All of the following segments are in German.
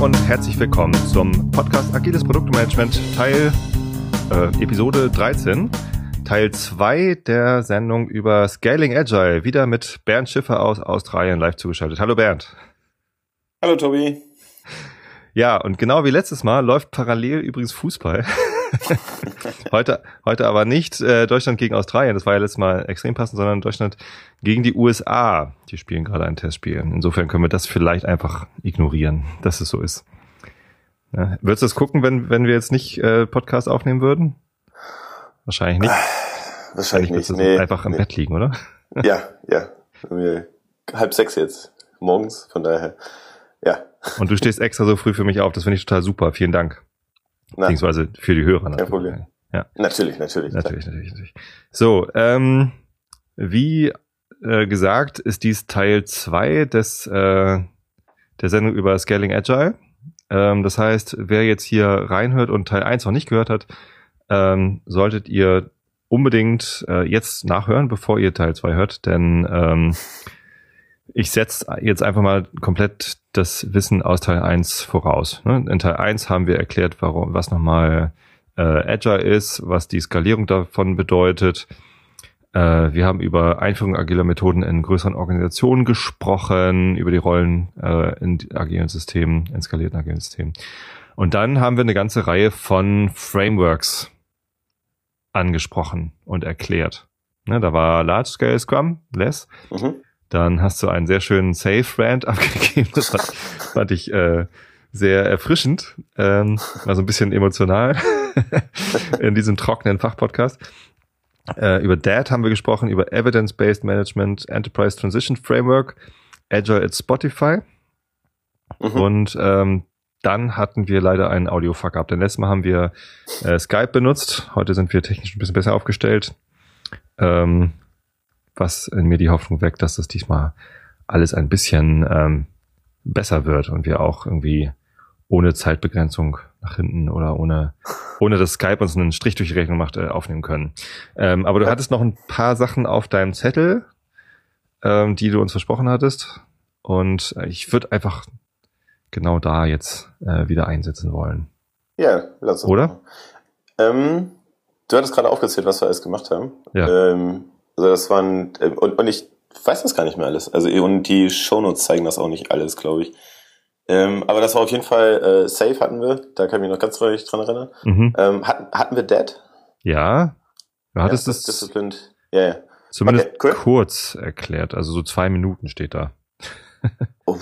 Und herzlich willkommen zum Podcast Agiles Produktmanagement Teil äh, Episode 13. Teil 2 der Sendung über Scaling Agile. Wieder mit Bernd Schiffer aus Australien live zugeschaltet. Hallo Bernd. Hallo Tobi. Ja, und genau wie letztes Mal läuft parallel übrigens Fußball. heute, heute aber nicht äh, Deutschland gegen Australien, das war ja letztes Mal extrem passend, sondern Deutschland gegen die USA. Die spielen gerade ein Testspiel. Insofern können wir das vielleicht einfach ignorieren, dass es so ist. Ja, würdest du das gucken, wenn, wenn wir jetzt nicht äh, Podcast aufnehmen würden? Wahrscheinlich nicht. Wahrscheinlich nicht. Nee, einfach im nee. Bett liegen, oder? Ja, ja. Halb sechs jetzt morgens, von daher, ja. Und du stehst extra so früh für mich auf, das finde ich total super. Vielen Dank. Beziehungsweise für die Hörer natürlich. Kein Problem. Ja. Natürlich, natürlich. Natürlich, natürlich, natürlich. So, ähm, wie äh, gesagt, ist dies Teil zwei des äh, der Sendung über Scaling Agile. Ähm, das heißt, wer jetzt hier reinhört und Teil 1 noch nicht gehört hat, ähm, solltet ihr unbedingt äh, jetzt nachhören, bevor ihr Teil 2 hört, denn ähm, ich setze jetzt einfach mal komplett das Wissen aus Teil 1 voraus. Ne? In Teil 1 haben wir erklärt, warum, was nochmal äh, Agile ist, was die Skalierung davon bedeutet. Äh, wir haben über Einführung agiler Methoden in größeren Organisationen gesprochen, über die Rollen äh, in agilen Systemen, in skalierten agilen Systemen. Und dann haben wir eine ganze Reihe von Frameworks angesprochen und erklärt. Ne, da war Large Scale Scrum, Less. Mhm. Dann hast du einen sehr schönen Safe-Rant abgegeben. Das fand, fand ich äh, sehr erfrischend, ähm, war so ein bisschen emotional in diesem trockenen Fachpodcast. Äh, über DAT haben wir gesprochen, über Evidence-Based Management, Enterprise Transition Framework, Agile at Spotify. Mhm. Und ähm, dann hatten wir leider einen Audio-Fuck up. Denn letztes Mal haben wir äh, Skype benutzt. Heute sind wir technisch ein bisschen besser aufgestellt. Ähm, was in mir die Hoffnung weckt, dass das diesmal alles ein bisschen ähm, besser wird und wir auch irgendwie ohne Zeitbegrenzung nach hinten oder ohne, ohne dass Skype uns einen Strich durch die Rechnung macht, äh, aufnehmen können. Ähm, aber du hattest noch ein paar Sachen auf deinem Zettel, ähm, die du uns versprochen hattest. Und äh, ich würde einfach genau da jetzt äh, wieder einsetzen wollen. Ja, lass uns. Oder? Ähm, du hattest gerade aufgezählt, was wir alles gemacht haben. Ja. Ähm, also das waren, äh, und, und ich weiß das gar nicht mehr alles. Also und die Shownotes zeigen das auch nicht alles, glaube ich. Ähm, aber das war auf jeden Fall äh, Safe hatten wir, da kann ich mich noch ganz deutlich dran erinnern. Mhm. Ähm, hatten, hatten wir Dead? Ja. Du hattest ja, es Disciplined. Ja, ja. Zumindest okay, cool. kurz erklärt, also so zwei Minuten steht da. oh,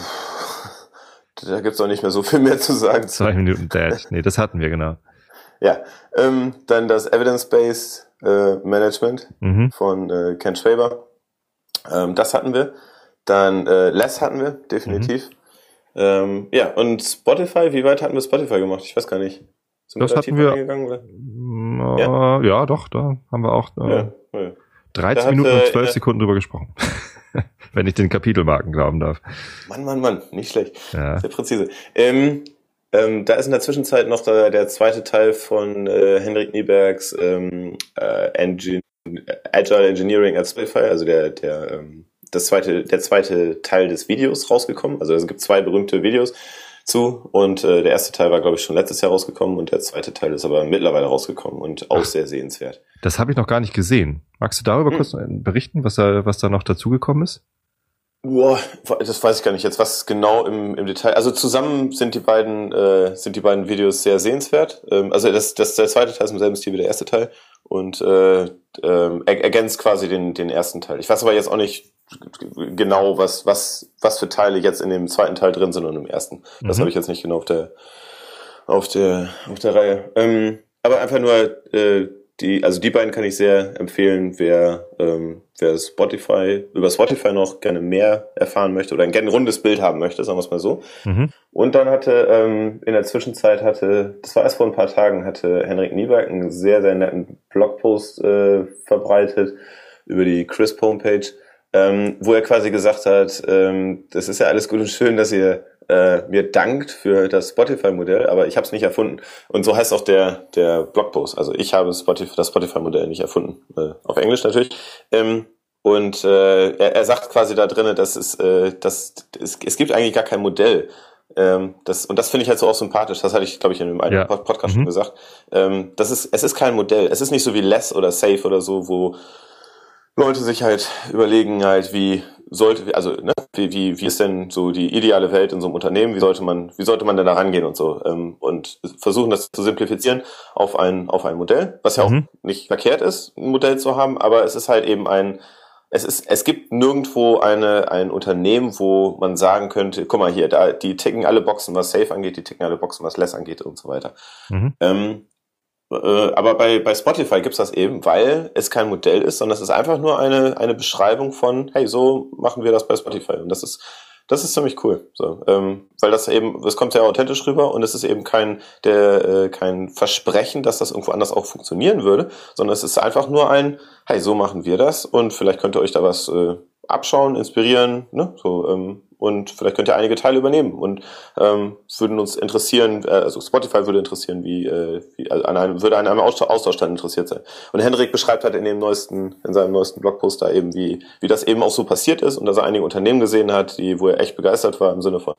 da gibt's auch nicht mehr so viel mehr zu sagen. Zwei Minuten Dead. Nee, das hatten wir genau. Ja, ähm, dann das Evidence-Based äh, Management mhm. von äh, Ken Schwaber. Ähm, das hatten wir. Dann äh, Less hatten wir, definitiv. Mhm. Ähm, ja, und Spotify, wie weit hatten wir Spotify gemacht? Ich weiß gar nicht. Sind das wir da hatten wir. Oder? Ja? ja, doch, da haben wir auch äh, ja, ja. 13 da Minuten und 12 äh, Sekunden drüber gesprochen. Wenn ich den Kapitelmarken glauben darf. Mann, Mann, Mann, nicht schlecht. Sehr präzise. Ähm, ähm, da ist in der Zwischenzeit noch der, der zweite Teil von äh, Henrik Niebergs ähm, äh, Engine, Agile Engineering at Spotify, also der, der, ähm, das zweite, der zweite Teil des Videos rausgekommen. Also es gibt zwei berühmte Videos zu und äh, der erste Teil war, glaube ich, schon letztes Jahr rausgekommen und der zweite Teil ist aber mittlerweile rausgekommen und auch Ach, sehr sehenswert. Das habe ich noch gar nicht gesehen. Magst du darüber hm. kurz berichten, was da, was da noch dazugekommen ist? Boah, das weiß ich gar nicht jetzt, was genau im, im Detail. Also zusammen sind die beiden äh, sind die beiden Videos sehr sehenswert. Ähm, also das, das der zweite Teil ist im selben Stil wie der erste Teil und äh, äh, ergänzt quasi den den ersten Teil. Ich weiß aber jetzt auch nicht genau, was was was für Teile jetzt in dem zweiten Teil drin sind und im ersten. Das mhm. habe ich jetzt nicht genau auf der auf der auf der Reihe. Ähm, aber einfach nur äh, die, also die beiden kann ich sehr empfehlen, wer, ähm, wer Spotify, über Spotify noch gerne mehr erfahren möchte oder gerne ein rundes Bild haben möchte, sagen wir es mal so. Mhm. Und dann hatte, ähm, in der Zwischenzeit hatte, das war erst vor ein paar Tagen, hatte Henrik Nieberg einen sehr, sehr netten Blogpost äh, verbreitet über die Crisp Homepage, ähm, wo er quasi gesagt hat, ähm, das ist ja alles gut und schön, dass ihr äh, mir dankt für das Spotify-Modell, aber ich habe es nicht erfunden. Und so heißt auch der, der Blogpost. Also ich habe Spotify, das Spotify-Modell nicht erfunden. Äh, auf Englisch natürlich. Ähm, und äh, er, er sagt quasi da drinnen, dass es, äh, dass es, es gibt eigentlich gar kein Modell, Ähm, das, und das finde ich halt so auch sympathisch. Das hatte ich, glaube ich, in einem ja. Podcast mhm. schon gesagt. Ähm, das ist, es ist kein Modell. Es ist nicht so wie Less oder Safe oder so, wo Leute sich halt überlegen halt, wie sollte, also ne, wie, wie, wie ist denn so die ideale Welt in so einem Unternehmen? Wie sollte man, wie sollte man denn da rangehen und so? Ähm, und versuchen das zu simplifizieren auf ein, auf ein Modell, was ja mhm. auch nicht verkehrt ist, ein Modell zu haben, aber es ist halt eben ein, es ist, es gibt nirgendwo eine, ein Unternehmen, wo man sagen könnte, guck mal hier, da, die ticken alle Boxen, was Safe angeht, die ticken alle Boxen, was Less angeht und so weiter. Mhm. Ähm, äh, aber bei, bei Spotify gibt's das eben, weil es kein Modell ist, sondern es ist einfach nur eine, eine Beschreibung von, hey, so machen wir das bei Spotify. Und das ist, das ist ziemlich cool. So, ähm, weil das eben, es kommt sehr authentisch rüber und es ist eben kein, der, äh, kein Versprechen, dass das irgendwo anders auch funktionieren würde, sondern es ist einfach nur ein, hey, so machen wir das und vielleicht könnt ihr euch da was äh, abschauen, inspirieren, ne? So, ähm, und vielleicht könnt ihr einige Teile übernehmen und ähm, würden uns interessieren, äh, also Spotify würde interessieren, wie, äh, wie also an einem, würde an einem Austausch dann interessiert sein. Und Henrik beschreibt halt in dem neuesten, in seinem neuesten Blogpost da eben, wie, wie das eben auch so passiert ist und dass er einige Unternehmen gesehen hat, die, wo er echt begeistert war im Sinne von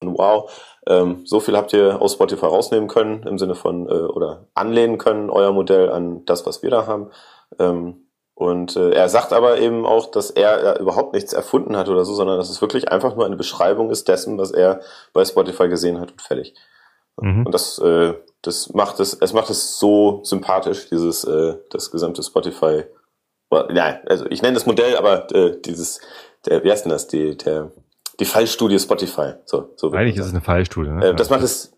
wow, ähm, so viel habt ihr aus Spotify rausnehmen können, im Sinne von, äh, oder anlehnen können, euer Modell an das, was wir da haben. Ähm, und äh, er sagt aber eben auch, dass er äh, überhaupt nichts erfunden hat oder so, sondern dass es wirklich einfach nur eine Beschreibung ist dessen, was er bei Spotify gesehen hat und fertig. Mhm. Und das, äh, das macht es, es macht es so sympathisch, dieses, äh, das gesamte Spotify. Nein, also ich nenne das Modell, aber äh, dieses, der, wie heißt denn das, die, der, die Fallstudie Spotify. So, so Eigentlich ist es eine Fallstudie. Ne? Äh, das macht es,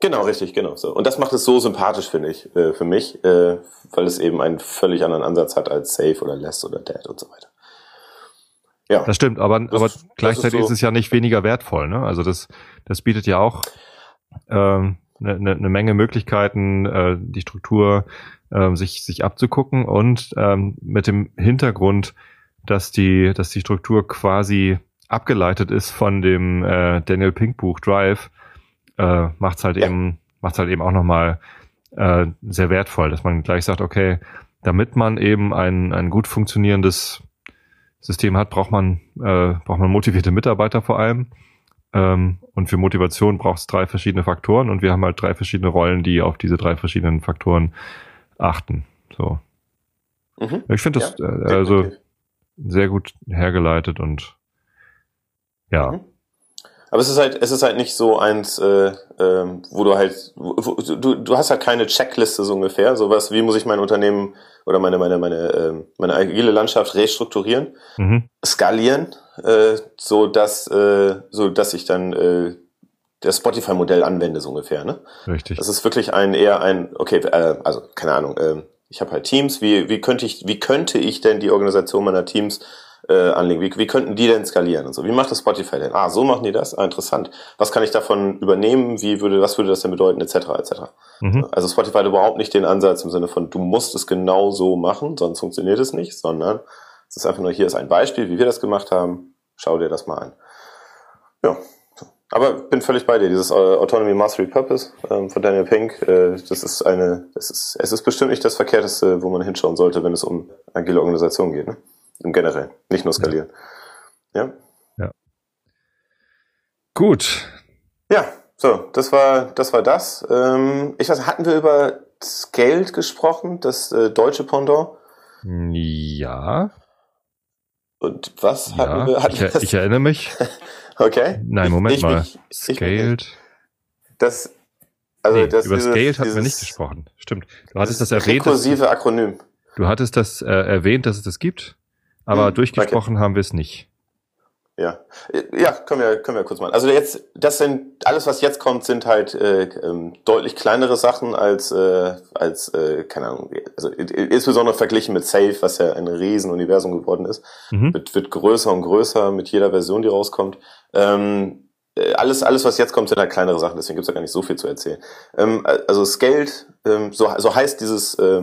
Genau, richtig, genau so. Und das macht es so sympathisch, finde ich, äh, für mich, äh, weil es eben einen völlig anderen Ansatz hat als Safe oder Less oder Dead und so weiter. Ja. Das stimmt, aber, das, aber gleichzeitig ist, so ist, es ja nicht weniger wertvoll, ne? Also das, das bietet ja auch ähm, eine, ne, ne Menge Möglichkeiten, äh, die Struktur äh, sich, sich abzugucken und ähm, mit dem Hintergrund, dass die, dass die Struktur quasi abgeleitet ist von dem äh, Daniel Pink Buch Drive, äh, macht's halt ja. eben, macht's halt eben auch nochmal äh, sehr wertvoll, dass man gleich sagt, okay, damit man eben ein, ein gut funktionierendes System hat, braucht man, äh, braucht man motivierte Mitarbeiter vor allem. Ähm, und für Motivation braucht es drei verschiedene Faktoren und wir haben halt drei verschiedene Rollen, die auf diese drei verschiedenen Faktoren achten. So. Mhm. Ich finde das ja, äh, also sehr gut hergeleitet und ja. Mhm. Aber es ist halt, es ist halt nicht so eins, äh, ähm, wo du halt, wo, du, du hast halt keine Checkliste so ungefähr, sowas, wie muss ich mein Unternehmen oder meine, meine, meine, äh, meine agile Landschaft restrukturieren, mhm. skalieren, äh, so dass, äh, so dass ich dann äh, das Spotify-Modell anwende, so ungefähr, ne? Richtig. Das ist wirklich ein eher ein, okay, äh, also keine Ahnung, äh, ich habe halt Teams, wie, wie könnte ich, wie könnte ich denn die Organisation meiner Teams äh, anlegen? Wie, wie könnten die denn skalieren und so? Wie macht das Spotify denn? Ah, so machen die das? Ah, interessant. Was kann ich davon übernehmen? Wie würde, was würde das denn bedeuten? Etc. etc. Mhm. Also Spotify hat überhaupt nicht den Ansatz im Sinne von, du musst es genau so machen, sonst funktioniert es nicht, sondern es ist einfach nur, hier ist ein Beispiel, wie wir das gemacht haben. Schau dir das mal an. Ja. Aber bin völlig bei dir. Dieses äh, Autonomy Mastery Purpose ähm, von Daniel Pink, äh, das ist eine, das ist, es ist bestimmt nicht das Verkehrteste, wo man hinschauen sollte, wenn es um agile Organisationen geht. Ne? Im Generell, nicht nur skalieren. Ja. Ja. Gut. Ja, so, das war das. War das. Ähm, ich weiß, hatten wir über das Geld gesprochen, das äh, deutsche Pendant? Ja. Und was hatten wir? Hatten ich, ich, erinnere mich. okay. Nein, Moment ich, mal. Ich, Scaled. Das, also nee, das über dieses, Scaled hatten wir nicht gesprochen. Stimmt. Du hattest das erwähnt. Rekursive Akronym. Du hattest das äh, erwähnt, dass es das gibt aber hm, durchgesprochen okay. haben wir es nicht. Ja, ja, können wir können wir kurz mal. Also jetzt, das sind alles, was jetzt kommt, sind halt äh, ähm, deutlich kleinere Sachen als äh, als äh, keine Ahnung, also insbesondere verglichen mit Safe, was ja ein Riesenuniversum geworden ist, mhm. wird, wird größer und größer mit jeder Version, die rauskommt. Ähm, äh, alles, alles, was jetzt kommt, sind halt kleinere Sachen, deswegen gibt's ja gar nicht so viel zu erzählen. Ähm, also Scaled, ähm, so, so heißt dieses äh,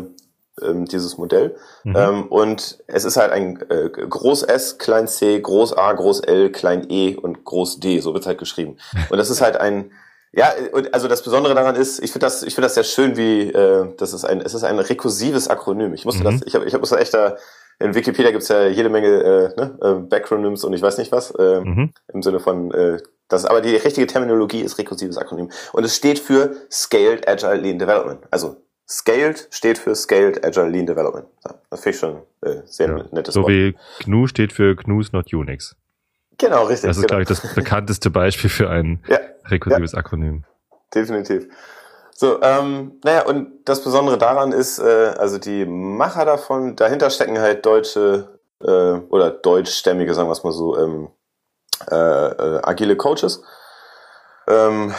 ähm, dieses Modell. Mhm. Ähm, und es ist halt ein äh, Groß S, Klein C, Groß A, Groß L, Klein E und Groß D, so wird's halt geschrieben. Und das ist halt ein, ja, also das Besondere daran ist, ich finde das, ich finde das sehr schön, wie äh, das ist ein, es ist ein rekursives Akronym. Ich musste mhm. das, ich habe, ich hab, musste echt da in Wikipedia gibt's ja jede Menge äh, ne, äh, Backronyms und ich weiß nicht was, äh, mhm. im Sinne von äh, Das aber die richtige Terminologie ist rekursives Akronym. Und es steht für Scaled Agile Lean Development. Also Scaled steht für Scaled Agile Lean Development. Das finde ich schon äh, sehr ja. nettes so Wort. So wie GNU steht für GNU's Not Unix. Genau, richtig. Das ist, genau. glaube ich, das bekannteste Beispiel für ein ja, rekursives ja. Akronym. Definitiv. So, ähm, naja, und das Besondere daran ist, äh, also die Macher davon, dahinter stecken halt deutsche äh, oder deutschstämmige, sagen wir es mal so, ähm, äh, äh, agile Coaches. Ähm,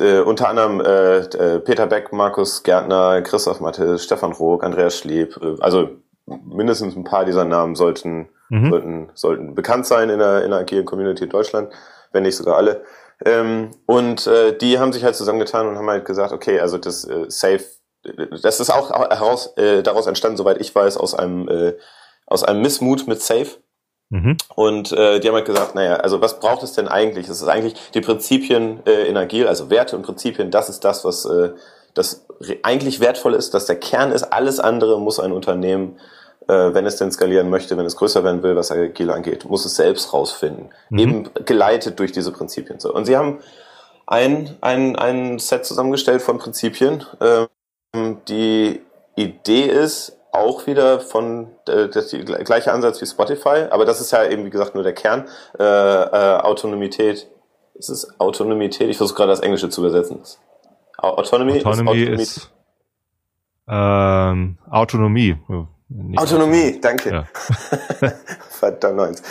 äh, unter anderem äh, äh, Peter Beck, Markus Gärtner, Christoph Mattes, Stefan Rook, Andreas Schlieb. Äh, also mindestens ein paar dieser Namen sollten, mhm. sollten, sollten bekannt sein in der, in der agilen Community in Deutschland, wenn nicht sogar alle. Ähm, und äh, die haben sich halt zusammengetan und haben halt gesagt, okay, also das äh, Safe, das ist auch heraus, äh, daraus entstanden, soweit ich weiß, aus einem, äh, aus einem Missmut mit Safe. Mhm. Und äh, die haben halt gesagt, naja, also was braucht es denn eigentlich? Es ist eigentlich die Prinzipien äh, in Agil, also Werte und Prinzipien, das ist das, was äh, das eigentlich wertvoll ist, dass der Kern ist. Alles andere muss ein Unternehmen, äh, wenn es denn skalieren möchte, wenn es größer werden will, was Agil angeht, muss es selbst rausfinden. Mhm. Eben geleitet durch diese Prinzipien. So. Und sie haben ein, ein, ein Set zusammengestellt von Prinzipien. Äh, die Idee ist, auch wieder von äh, das die gleiche Ansatz wie Spotify, aber das ist ja eben wie gesagt nur der Kern äh, äh, Autonomität. Ist es Autonomität? Ich versuche gerade das Englische zu übersetzen. Autonomy, Autonomy ist, ist ähm, Autonomie. Nicht Autonomie, danke. Ja. Verdammt.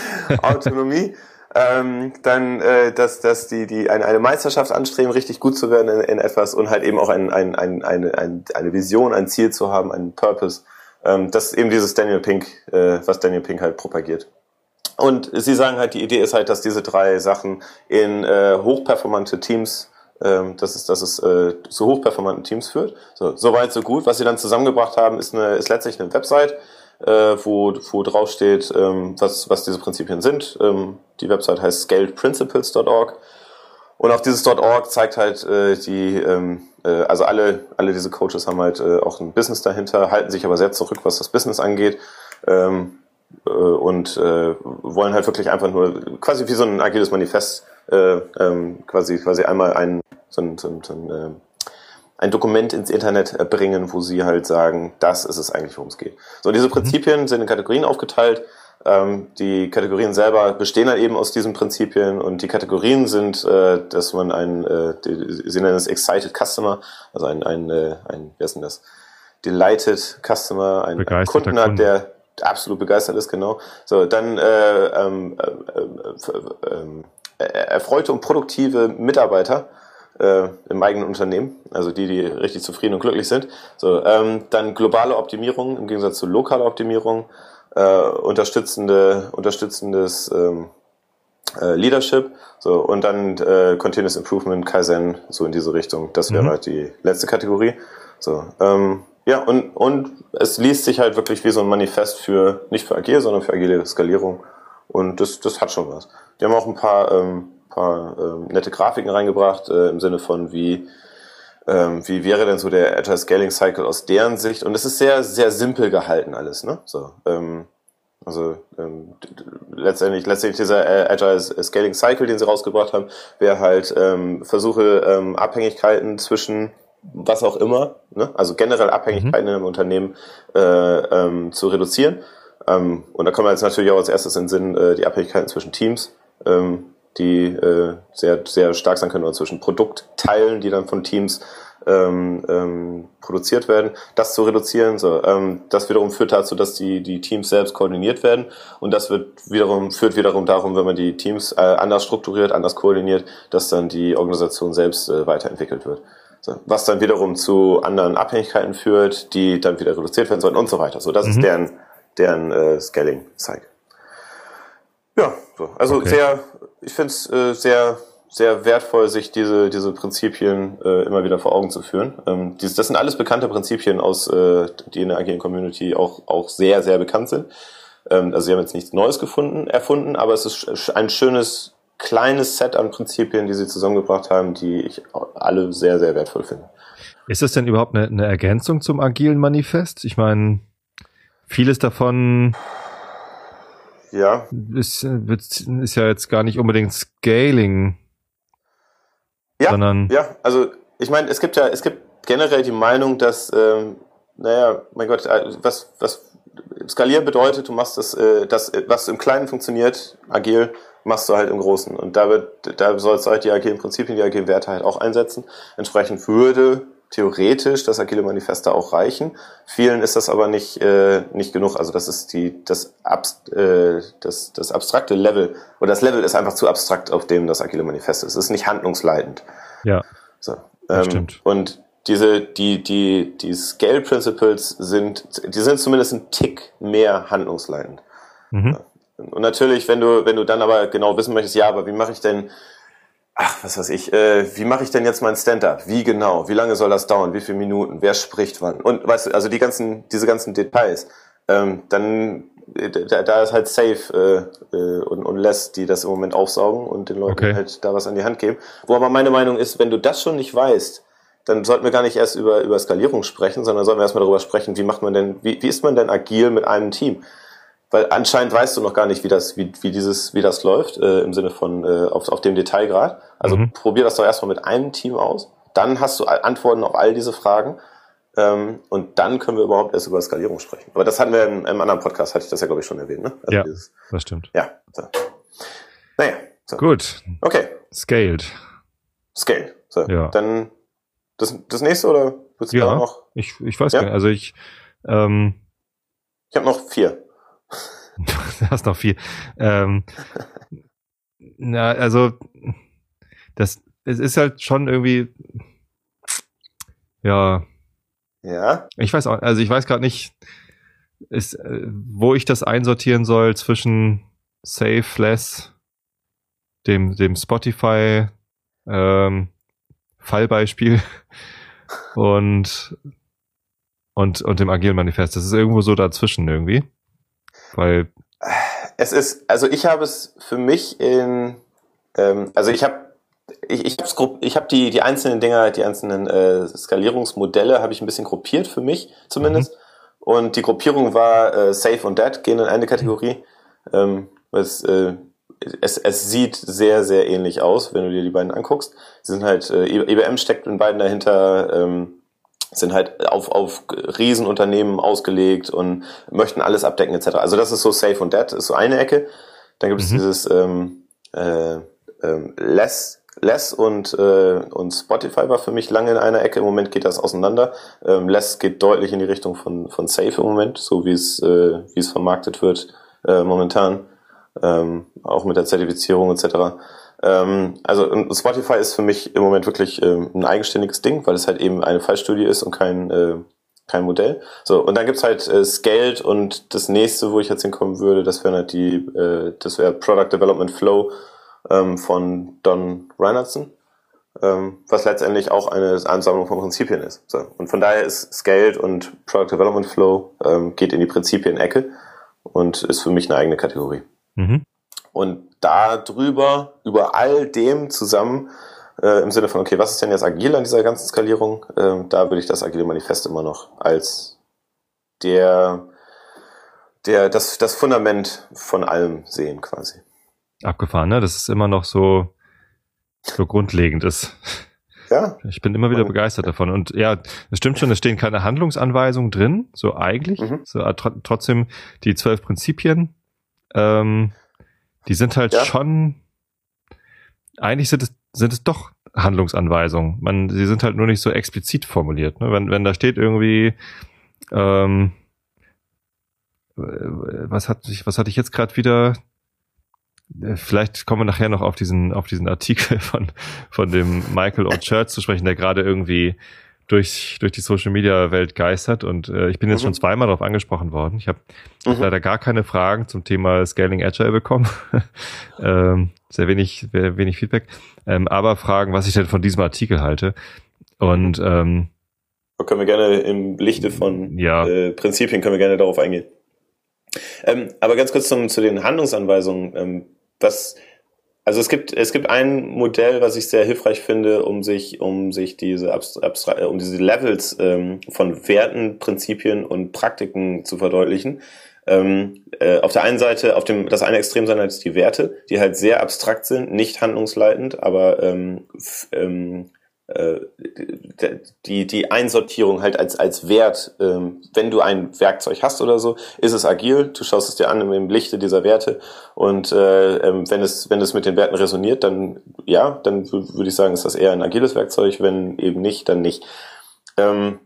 Autonomie. ähm, dann, äh, dass, dass die, die eine, eine Meisterschaft anstreben, richtig gut zu werden in, in etwas und halt eben auch ein, ein, ein, eine, ein, eine Vision, ein Ziel zu haben, einen Purpose ähm, das ist eben dieses Daniel Pink, äh, was Daniel Pink halt propagiert. Und sie sagen halt, die Idee ist halt, dass diese drei Sachen in äh, hochperformante Teams, ähm, dass es, dass es äh, zu hochperformanten Teams führt. So, so weit, so gut. Was sie dann zusammengebracht haben, ist, eine, ist letztlich eine Website, äh, wo, wo drauf steht, ähm, was, was diese Prinzipien sind. Ähm, die Website heißt scaledprinciples.org. Und auch dieses .org zeigt halt äh, die, ähm, äh, also alle, alle diese Coaches haben halt äh, auch ein Business dahinter, halten sich aber sehr zurück, was das Business angeht. Ähm, äh, und äh, wollen halt wirklich einfach nur quasi wie so ein agiles Manifest äh, ähm, quasi quasi einmal ein so ein, so ein, so ein, äh, ein Dokument ins Internet bringen, wo sie halt sagen, das ist es eigentlich, worum es geht. So, diese mhm. Prinzipien sind in Kategorien aufgeteilt. Ähm, die Kategorien selber bestehen dann eben aus diesen Prinzipien und die Kategorien sind, äh, dass man ein, äh, sie nennen es Excited Customer, also ein, ein, äh, ein wie heißt denn das? Delighted Customer, ein, ein Kunden hat, der absolut begeistert ist, genau. So, dann äh, ähm, äh, äh, ähm, äh, erfreute und produktive Mitarbeiter im eigenen Unternehmen, also die, die richtig zufrieden und glücklich sind. So, ähm, dann globale Optimierung im Gegensatz zu lokaler Optimierung äh, unterstützende, unterstützendes ähm, äh, Leadership, so und dann äh, Continuous Improvement, Kaizen, so in diese Richtung. Das wäre mhm. halt die letzte Kategorie. So, ähm, ja, und, und es liest sich halt wirklich wie so ein Manifest für, nicht für agil, sondern für agile Skalierung. Und das, das hat schon was. Die haben auch ein paar, ähm, paar ähm, nette Grafiken reingebracht, äh, im Sinne von wie ähm, wie wäre denn so der Agile Scaling Cycle aus deren Sicht? Und es ist sehr, sehr simpel gehalten alles, ne? So, ähm, also ähm, letztendlich, letztendlich dieser äh, Agile Scaling Cycle, den sie rausgebracht haben, wäre halt ähm, Versuche ähm, Abhängigkeiten zwischen was auch immer, ne? also generell Abhängigkeiten mhm. in einem Unternehmen äh, ähm, zu reduzieren. Ähm, und da kommen wir jetzt natürlich auch als erstes in den Sinn äh, die Abhängigkeiten zwischen Teams. Ähm, die äh, sehr, sehr stark sein können, oder zwischen Produktteilen, die dann von Teams ähm, ähm, produziert werden, das zu reduzieren. So, ähm, das wiederum führt dazu, dass die, die Teams selbst koordiniert werden und das wird wiederum, führt wiederum darum, wenn man die Teams äh, anders strukturiert, anders koordiniert, dass dann die Organisation selbst äh, weiterentwickelt wird. So, was dann wiederum zu anderen Abhängigkeiten führt, die dann wieder reduziert werden sollen und so weiter. So, das mhm. ist deren, deren äh, Scaling-Cycle. Ja, so. also okay. sehr, ich finde es äh, sehr, sehr wertvoll, sich diese, diese Prinzipien äh, immer wieder vor Augen zu führen. Ähm, dies, das sind alles bekannte Prinzipien aus, äh, die in der agilen Community auch, auch sehr, sehr bekannt sind. Ähm, also sie haben jetzt nichts Neues gefunden, erfunden, aber es ist ein schönes, kleines Set an Prinzipien, die sie zusammengebracht haben, die ich alle sehr, sehr wertvoll finde. Ist das denn überhaupt eine, eine Ergänzung zum agilen Manifest? Ich meine, vieles davon ja. ist, ist ja jetzt gar nicht unbedingt Scaling. Ja, sondern ja, also ich meine, es gibt ja, es gibt generell die Meinung, dass, ähm, naja, mein Gott, äh, was, was skalieren bedeutet, du machst das, äh, das, was im Kleinen funktioniert, agil, machst du halt im Großen. Und da wird, da sollst du halt die agilen Prinzipien, die agilen Werte halt auch einsetzen. Entsprechend würde theoretisch das agile Manifest da auch reichen. Vielen ist das aber nicht äh, nicht genug. Also das ist die das, Abst, äh, das das abstrakte Level oder das Level ist einfach zu abstrakt, auf dem das agile Manifest ist. Es ist nicht handlungsleitend. Ja. So. Ähm, stimmt. Und diese die die die Scale Principles sind die sind zumindest ein Tick mehr handlungsleitend. Mhm. Und natürlich, wenn du wenn du dann aber genau wissen möchtest, ja, aber wie mache ich denn ach, was weiß ich, äh, wie mache ich denn jetzt mein Stand-up? Wie genau? Wie lange soll das dauern? Wie viele Minuten? Wer spricht wann? Und weißt du, also die ganzen, diese ganzen Details, ähm, dann äh, da, da ist halt safe äh, äh, und, und lässt die das im Moment aufsaugen und den Leuten okay. halt da was an die Hand geben. Wo aber meine Meinung ist, wenn du das schon nicht weißt, dann sollten wir gar nicht erst über, über Skalierung sprechen, sondern sollten wir erstmal darüber sprechen, wie macht man denn, wie, wie ist man denn agil mit einem Team? Weil anscheinend weißt du noch gar nicht, wie das, wie, wie dieses, wie das läuft, äh, im Sinne von äh, auf, auf dem Detailgrad. Also mhm. probier das doch erstmal mit einem Team aus. Dann hast du Antworten auf all diese Fragen. Ähm, und dann können wir überhaupt erst über Skalierung sprechen. Aber das hatten wir im, im anderen Podcast, hatte ich das ja, glaube ich, schon erwähnt. Ne? Also ja, dieses, das stimmt. Ja. So. Naja. So. Gut. Okay. Scaled. Scale. So. Ja. Dann das, das nächste oder willst du ja, noch? Ich, ich weiß ja? gar nicht. Also ich ähm, Ich habe noch vier. du hast noch viel. Ähm, na, also das es ist halt schon irgendwie ja. Ja. Ich weiß auch, also ich weiß gerade nicht, ist, äh, wo ich das einsortieren soll zwischen Safe, Less, dem, dem Spotify ähm, Fallbeispiel und, und, und dem Agilen Manifest. Das ist irgendwo so dazwischen irgendwie. Weil es ist, also ich habe es für mich in, ähm, also ich habe ich, ich habe ich hab die, die einzelnen Dinger, die einzelnen äh, Skalierungsmodelle habe ich ein bisschen gruppiert für mich zumindest. Mhm. Und die Gruppierung war äh, Safe und Dead, gehen in eine Kategorie. Ähm, es, äh, es, es sieht sehr, sehr ähnlich aus, wenn du dir die beiden anguckst. Sie sind halt, äh, EBM steckt in beiden dahinter, ähm, sind halt auf, auf Riesenunternehmen ausgelegt und möchten alles abdecken etc. Also das ist so Safe und Dead, ist so eine Ecke. Dann gibt es mhm. dieses ähm, äh, äh, Less, Less und, äh, und Spotify war für mich lange in einer Ecke. Im Moment geht das auseinander. Ähm, Less geht deutlich in die Richtung von, von Safe im Moment, so wie es, äh, wie es vermarktet wird äh, momentan. Ähm, auch mit der Zertifizierung etc. Ähm, also Spotify ist für mich im Moment wirklich ähm, ein eigenständiges Ding, weil es halt eben eine Fallstudie ist und kein, äh, kein Modell. So, und dann gibt's halt äh, Scaled und das nächste, wo ich jetzt hinkommen würde, das wäre halt die, äh, das wäre Product Development Flow ähm, von Don Reinhardson, ähm, was letztendlich auch eine Ansammlung von Prinzipien ist. So, und von daher ist Scaled und Product Development Flow ähm, geht in die Prinzipien-Ecke und ist für mich eine eigene Kategorie. Mhm. Und da drüber, über all dem zusammen, äh, im Sinne von, okay, was ist denn jetzt agil an dieser ganzen Skalierung? Äh, da würde ich das agile Manifest immer noch als der, der, das, das Fundament von allem sehen quasi. Abgefahren, ne? Das ist immer noch so, so grundlegend ist. Ja. Ich bin immer wieder begeistert davon. Und ja, es stimmt schon, es stehen keine Handlungsanweisungen drin, so eigentlich. Mhm. So, tr trotzdem die zwölf Prinzipien. Ähm, die sind halt ja. schon, eigentlich sind es, sind es doch Handlungsanweisungen. Man, sie sind halt nur nicht so explizit formuliert. Ne? Wenn, wenn da steht irgendwie, ähm, was hat ich, was hatte ich jetzt gerade wieder? Äh, vielleicht kommen wir nachher noch auf diesen, auf diesen Artikel von, von dem Michael O'Church zu sprechen, der gerade irgendwie durch, durch die Social Media Welt geistert und äh, ich bin jetzt mhm. schon zweimal darauf angesprochen worden. Ich habe mhm. leider gar keine Fragen zum Thema Scaling Agile bekommen. ähm, sehr wenig, wenig Feedback. Ähm, aber Fragen, was ich denn von diesem Artikel halte. Und ähm, da können wir gerne im Lichte von ja. äh, Prinzipien können wir gerne darauf eingehen. Ähm, aber ganz kurz zum, zu den Handlungsanweisungen. Ähm, was also es gibt, es gibt ein Modell, was ich sehr hilfreich finde, um sich, um sich diese Abstra äh, um diese Levels ähm, von Werten, Prinzipien und Praktiken zu verdeutlichen. ähm, äh, auf der einen Seite, auf dem, das eine Extrem sein halt die Werte, die halt sehr abstrakt sind, nicht handlungsleitend, aber ähm, ähm, äh, die, die Einsortierung halt als, als Wert, ähm, wenn du ein Werkzeug hast oder so, ist es agil, du schaust es dir an im Lichte dieser Werte. Und äh, ähm, wenn es wenn es mit den Werten resoniert, dann ja, dann würde ich sagen, ist das eher ein agiles Werkzeug, wenn eben nicht, dann nicht. Ähm,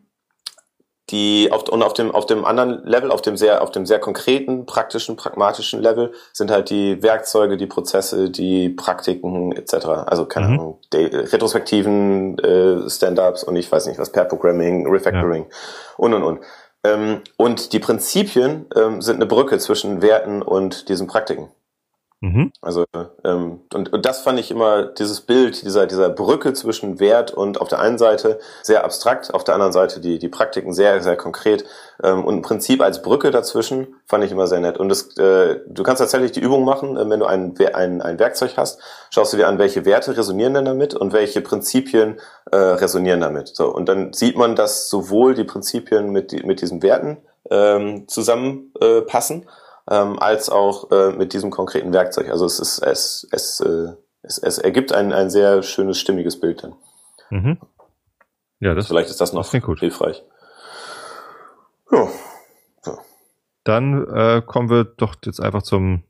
die auf, und auf dem auf dem anderen Level, auf dem sehr auf dem sehr konkreten, praktischen, pragmatischen Level sind halt die Werkzeuge, die Prozesse, die Praktiken etc. Also keine mhm. Ahnung, Retrospektiven, äh, Stand-ups und ich weiß nicht was, Pair Programming, Refactoring ja. und und und. Ähm, und die Prinzipien ähm, sind eine Brücke zwischen Werten und diesen Praktiken. Mhm. Also ähm, und, und das fand ich immer dieses Bild dieser dieser Brücke zwischen Wert und auf der einen Seite sehr abstrakt, auf der anderen Seite die die Praktiken sehr sehr konkret ähm, und im Prinzip als Brücke dazwischen fand ich immer sehr nett. Und das, äh, du kannst tatsächlich die Übung machen, äh, wenn du ein, ein ein Werkzeug hast, schaust du dir an, welche Werte resonieren denn damit und welche Prinzipien äh, resonieren damit. So und dann sieht man, dass sowohl die Prinzipien mit mit diesen Werten ähm, zusammenpassen äh, ähm, als auch äh, mit diesem konkreten Werkzeug. Also es ist es es äh, es, es ergibt ein ein sehr schönes stimmiges Bild dann. Mhm. Ja, das vielleicht ist das noch das hilfreich. Ja. So. Dann äh, kommen wir doch jetzt einfach zum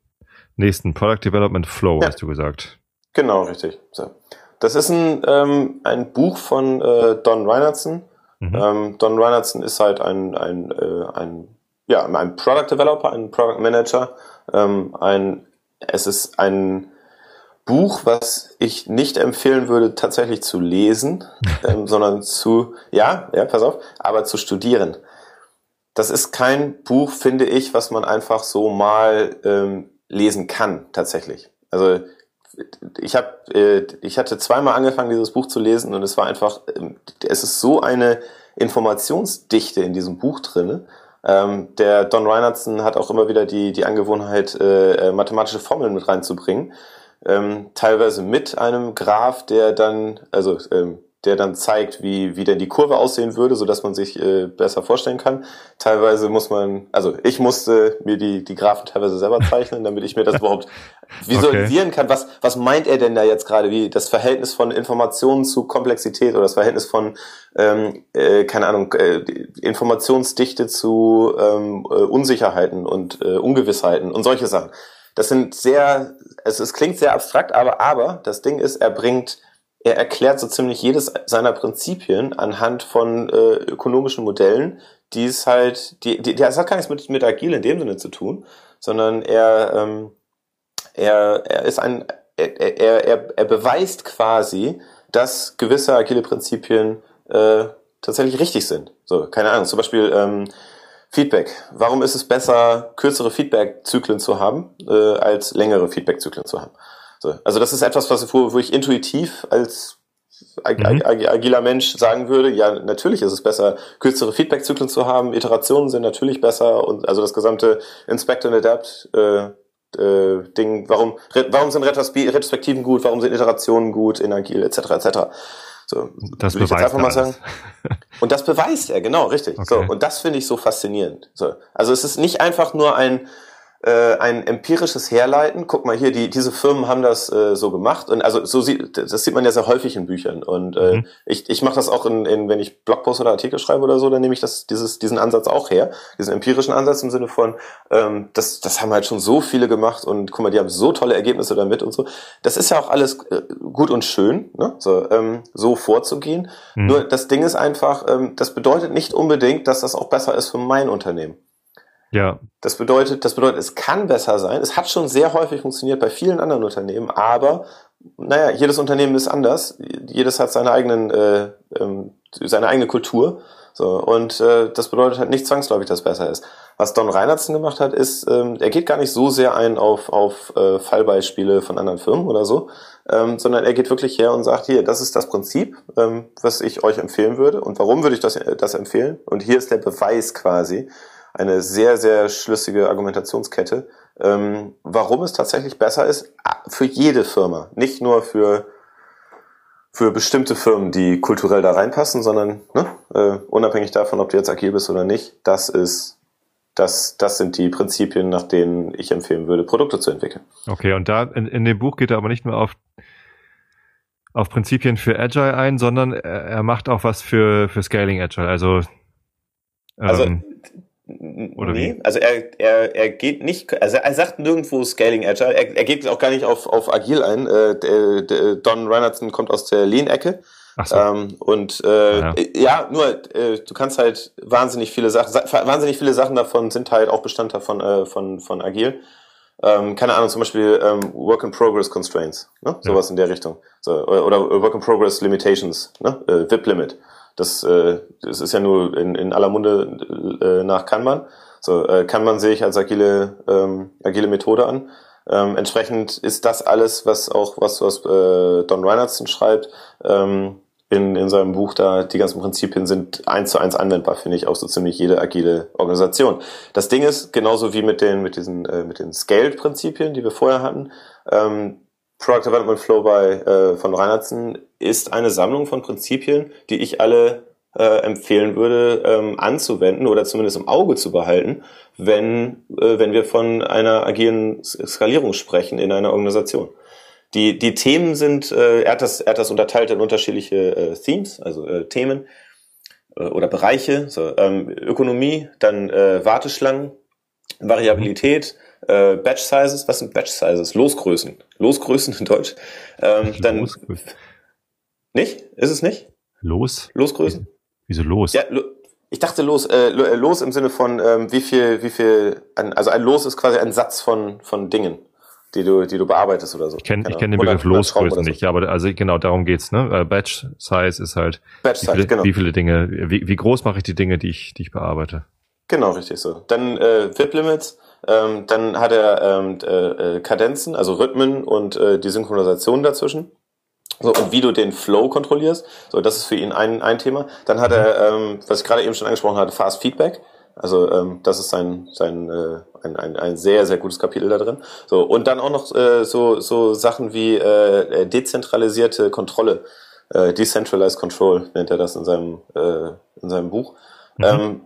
nächsten Product Development Flow, ja. hast du gesagt. Genau, richtig. So. Das ist ein, ähm, ein Buch von äh, Don Reinertson. Mhm. Ähm, Don Reinertson ist halt ein, ein, äh, ein ja, ein Product Developer, ein Product Manager, ähm, ein, es ist ein Buch, was ich nicht empfehlen würde, tatsächlich zu lesen, ähm, sondern zu, ja, ja, pass auf, aber zu studieren. Das ist kein Buch, finde ich, was man einfach so mal ähm, lesen kann, tatsächlich. Also ich habe, äh, ich hatte zweimal angefangen, dieses Buch zu lesen und es war einfach, äh, es ist so eine Informationsdichte in diesem Buch drinne ähm, der Don Reinhardson hat auch immer wieder die, die Angewohnheit, äh, äh, mathematische Formeln mit reinzubringen. Ähm, teilweise mit einem Graph, der dann, also ähm, der dann zeigt, wie, wie denn die Kurve aussehen würde, so dass man sich äh, besser vorstellen kann. Teilweise muss man, also ich musste mir die, die Graphen teilweise selber zeichnen, damit ich mir das überhaupt visualisieren okay. kann. Was, was meint er denn da jetzt gerade? Wie das Verhältnis von Informationen zu Komplexität oder das Verhältnis von, ähm, äh, keine Ahnung, äh, Informationsdichte zu ähm, äh, Unsicherheiten und äh, Ungewissheiten und solche Sachen. Das sind sehr, es, es klingt sehr abstrakt, aber, aber das Ding ist, er bringt er erklärt so ziemlich jedes seiner Prinzipien anhand von äh, ökonomischen Modellen, die es halt, die, die, das hat gar nichts mit, mit agil in dem Sinne zu tun, sondern er, ähm, er, er ist ein, er, er, er, er beweist quasi, dass gewisse agile Prinzipien äh, tatsächlich richtig sind. So, keine Ahnung, zum Beispiel ähm, Feedback. Warum ist es besser, kürzere Feedback-Zyklen zu haben, äh, als längere Feedback-Zyklen zu haben? So. Also das ist etwas, was, wo, wo ich intuitiv als mhm. agiler Mensch sagen würde, ja, natürlich ist es besser, kürzere Feedback-Zyklen zu haben, Iterationen sind natürlich besser und also das gesamte Inspect and Adapt äh, äh, Ding, warum, warum sind Retrospektiven gut, warum sind Iterationen gut in Agil, etc. etc. So, das beweist ich jetzt einfach mal sagen. Und das beweist er, genau, richtig. Okay. So, und das finde ich so faszinierend. So, also es ist nicht einfach nur ein äh, ein empirisches Herleiten. Guck mal hier, die, diese Firmen haben das äh, so gemacht und also so sieht das sieht man ja sehr häufig in Büchern und äh, mhm. ich, ich mache das auch in, in wenn ich Blogpost oder Artikel schreibe oder so, dann nehme ich das dieses diesen Ansatz auch her, diesen empirischen Ansatz im Sinne von ähm, das das haben halt schon so viele gemacht und guck mal, die haben so tolle Ergebnisse damit und so. Das ist ja auch alles äh, gut und schön, ne? so ähm, so vorzugehen. Mhm. Nur das Ding ist einfach, ähm, das bedeutet nicht unbedingt, dass das auch besser ist für mein Unternehmen. Ja. Das bedeutet, das bedeutet, es kann besser sein. Es hat schon sehr häufig funktioniert bei vielen anderen Unternehmen, aber naja, jedes Unternehmen ist anders. Jedes hat seine eigenen, äh, ähm, seine eigene Kultur. So, und äh, das bedeutet halt nicht zwangsläufig, dass es besser ist. Was Don Reinertsen gemacht hat, ist, ähm, er geht gar nicht so sehr ein auf, auf äh, Fallbeispiele von anderen Firmen oder so, ähm, sondern er geht wirklich her und sagt, hier, das ist das Prinzip, ähm, was ich euch empfehlen würde. Und warum würde ich das, das empfehlen? Und hier ist der Beweis quasi, eine sehr, sehr schlüssige Argumentationskette, ähm, warum es tatsächlich besser ist für jede Firma, nicht nur für für bestimmte Firmen, die kulturell da reinpassen, sondern ne, äh, unabhängig davon, ob du jetzt agil bist oder nicht, das ist das, das sind die Prinzipien, nach denen ich empfehlen würde, Produkte zu entwickeln. Okay, und da in, in dem Buch geht er aber nicht mehr auf, auf Prinzipien für Agile ein, sondern er, macht auch was für, für Scaling Agile. Also, also ähm, oder nee, wie? also er, er, er geht nicht, also er sagt nirgendwo Scaling Agile, er, er geht auch gar nicht auf, auf Agil ein. Äh, der, der Don Reinhardson kommt aus der Lean-Ecke. So. Ähm, und äh, ja. ja, nur äh, du kannst halt wahnsinnig viele Sachen, wahnsinnig viele Sachen davon sind halt auch Bestandteil von äh, von von Agil. Ähm, keine Ahnung, zum Beispiel ähm, Work in Progress Constraints, ne? sowas ja. in der Richtung, so, oder Work in Progress Limitations, ne? äh, VIP Limit. Das, äh, das ist ja nur in, in aller Munde äh, nach Kanban. So, äh, Kanban sehe ich als agile, ähm, agile Methode an. Ähm, entsprechend ist das alles, was auch was, was äh, Don Reinhardson schreibt, ähm, in, in seinem Buch da, die ganzen Prinzipien sind eins zu eins anwendbar, finde ich, auf so ziemlich jede agile Organisation. Das Ding ist, genauso wie mit den, mit diesen, äh, mit den Scaled-Prinzipien, die wir vorher hatten, ähm, Product Development Flow bei, äh, von Reinhardsen ist eine Sammlung von Prinzipien, die ich alle äh, empfehlen würde, ähm, anzuwenden oder zumindest im Auge zu behalten, wenn, äh, wenn wir von einer agilen Skalierung sprechen in einer Organisation. Die, die Themen sind, äh, er, hat das, er hat das unterteilt in unterschiedliche äh, Themes, also äh, Themen äh, oder Bereiche, so, ähm, Ökonomie, dann äh, Warteschlangen, Variabilität, äh, Batch Sizes, was sind Batch Sizes? Losgrößen. Losgrößen in Deutsch. Ähm, dann, Losgrößen. Nicht? Ist es nicht? Los? Losgrößen? Wieso los? Ja, lo ich dachte los, äh, äh, los im Sinne von ähm, wie viel, wie viel, ein, also ein Los ist quasi ein Satz von, von Dingen die du, die du bearbeitest oder so. Ich kenne ich kenn den Begriff Losgrößen so. nicht, ja, aber also genau darum geht's, ne? Äh, Batch Size ist halt Batch Size, wie viele, genau. wie viele Dinge, wie, wie groß mache ich die Dinge, die ich, die ich bearbeite. Genau, richtig so. Dann äh, VIP Limits, ähm, dann hat er ähm, äh, äh, Kadenzen, also Rhythmen und äh, die Synchronisation dazwischen. So, und wie du den Flow kontrollierst, so, das ist für ihn ein, ein Thema. Dann hat er, ähm, was ich gerade eben schon angesprochen hatte, Fast Feedback. Also ähm, das ist sein, sein äh, ein, ein, ein sehr, sehr gutes Kapitel da drin. So, und dann auch noch äh, so, so Sachen wie äh, dezentralisierte Kontrolle. Äh, Decentralized Control nennt er das in seinem, äh, in seinem Buch. Mhm. Ähm,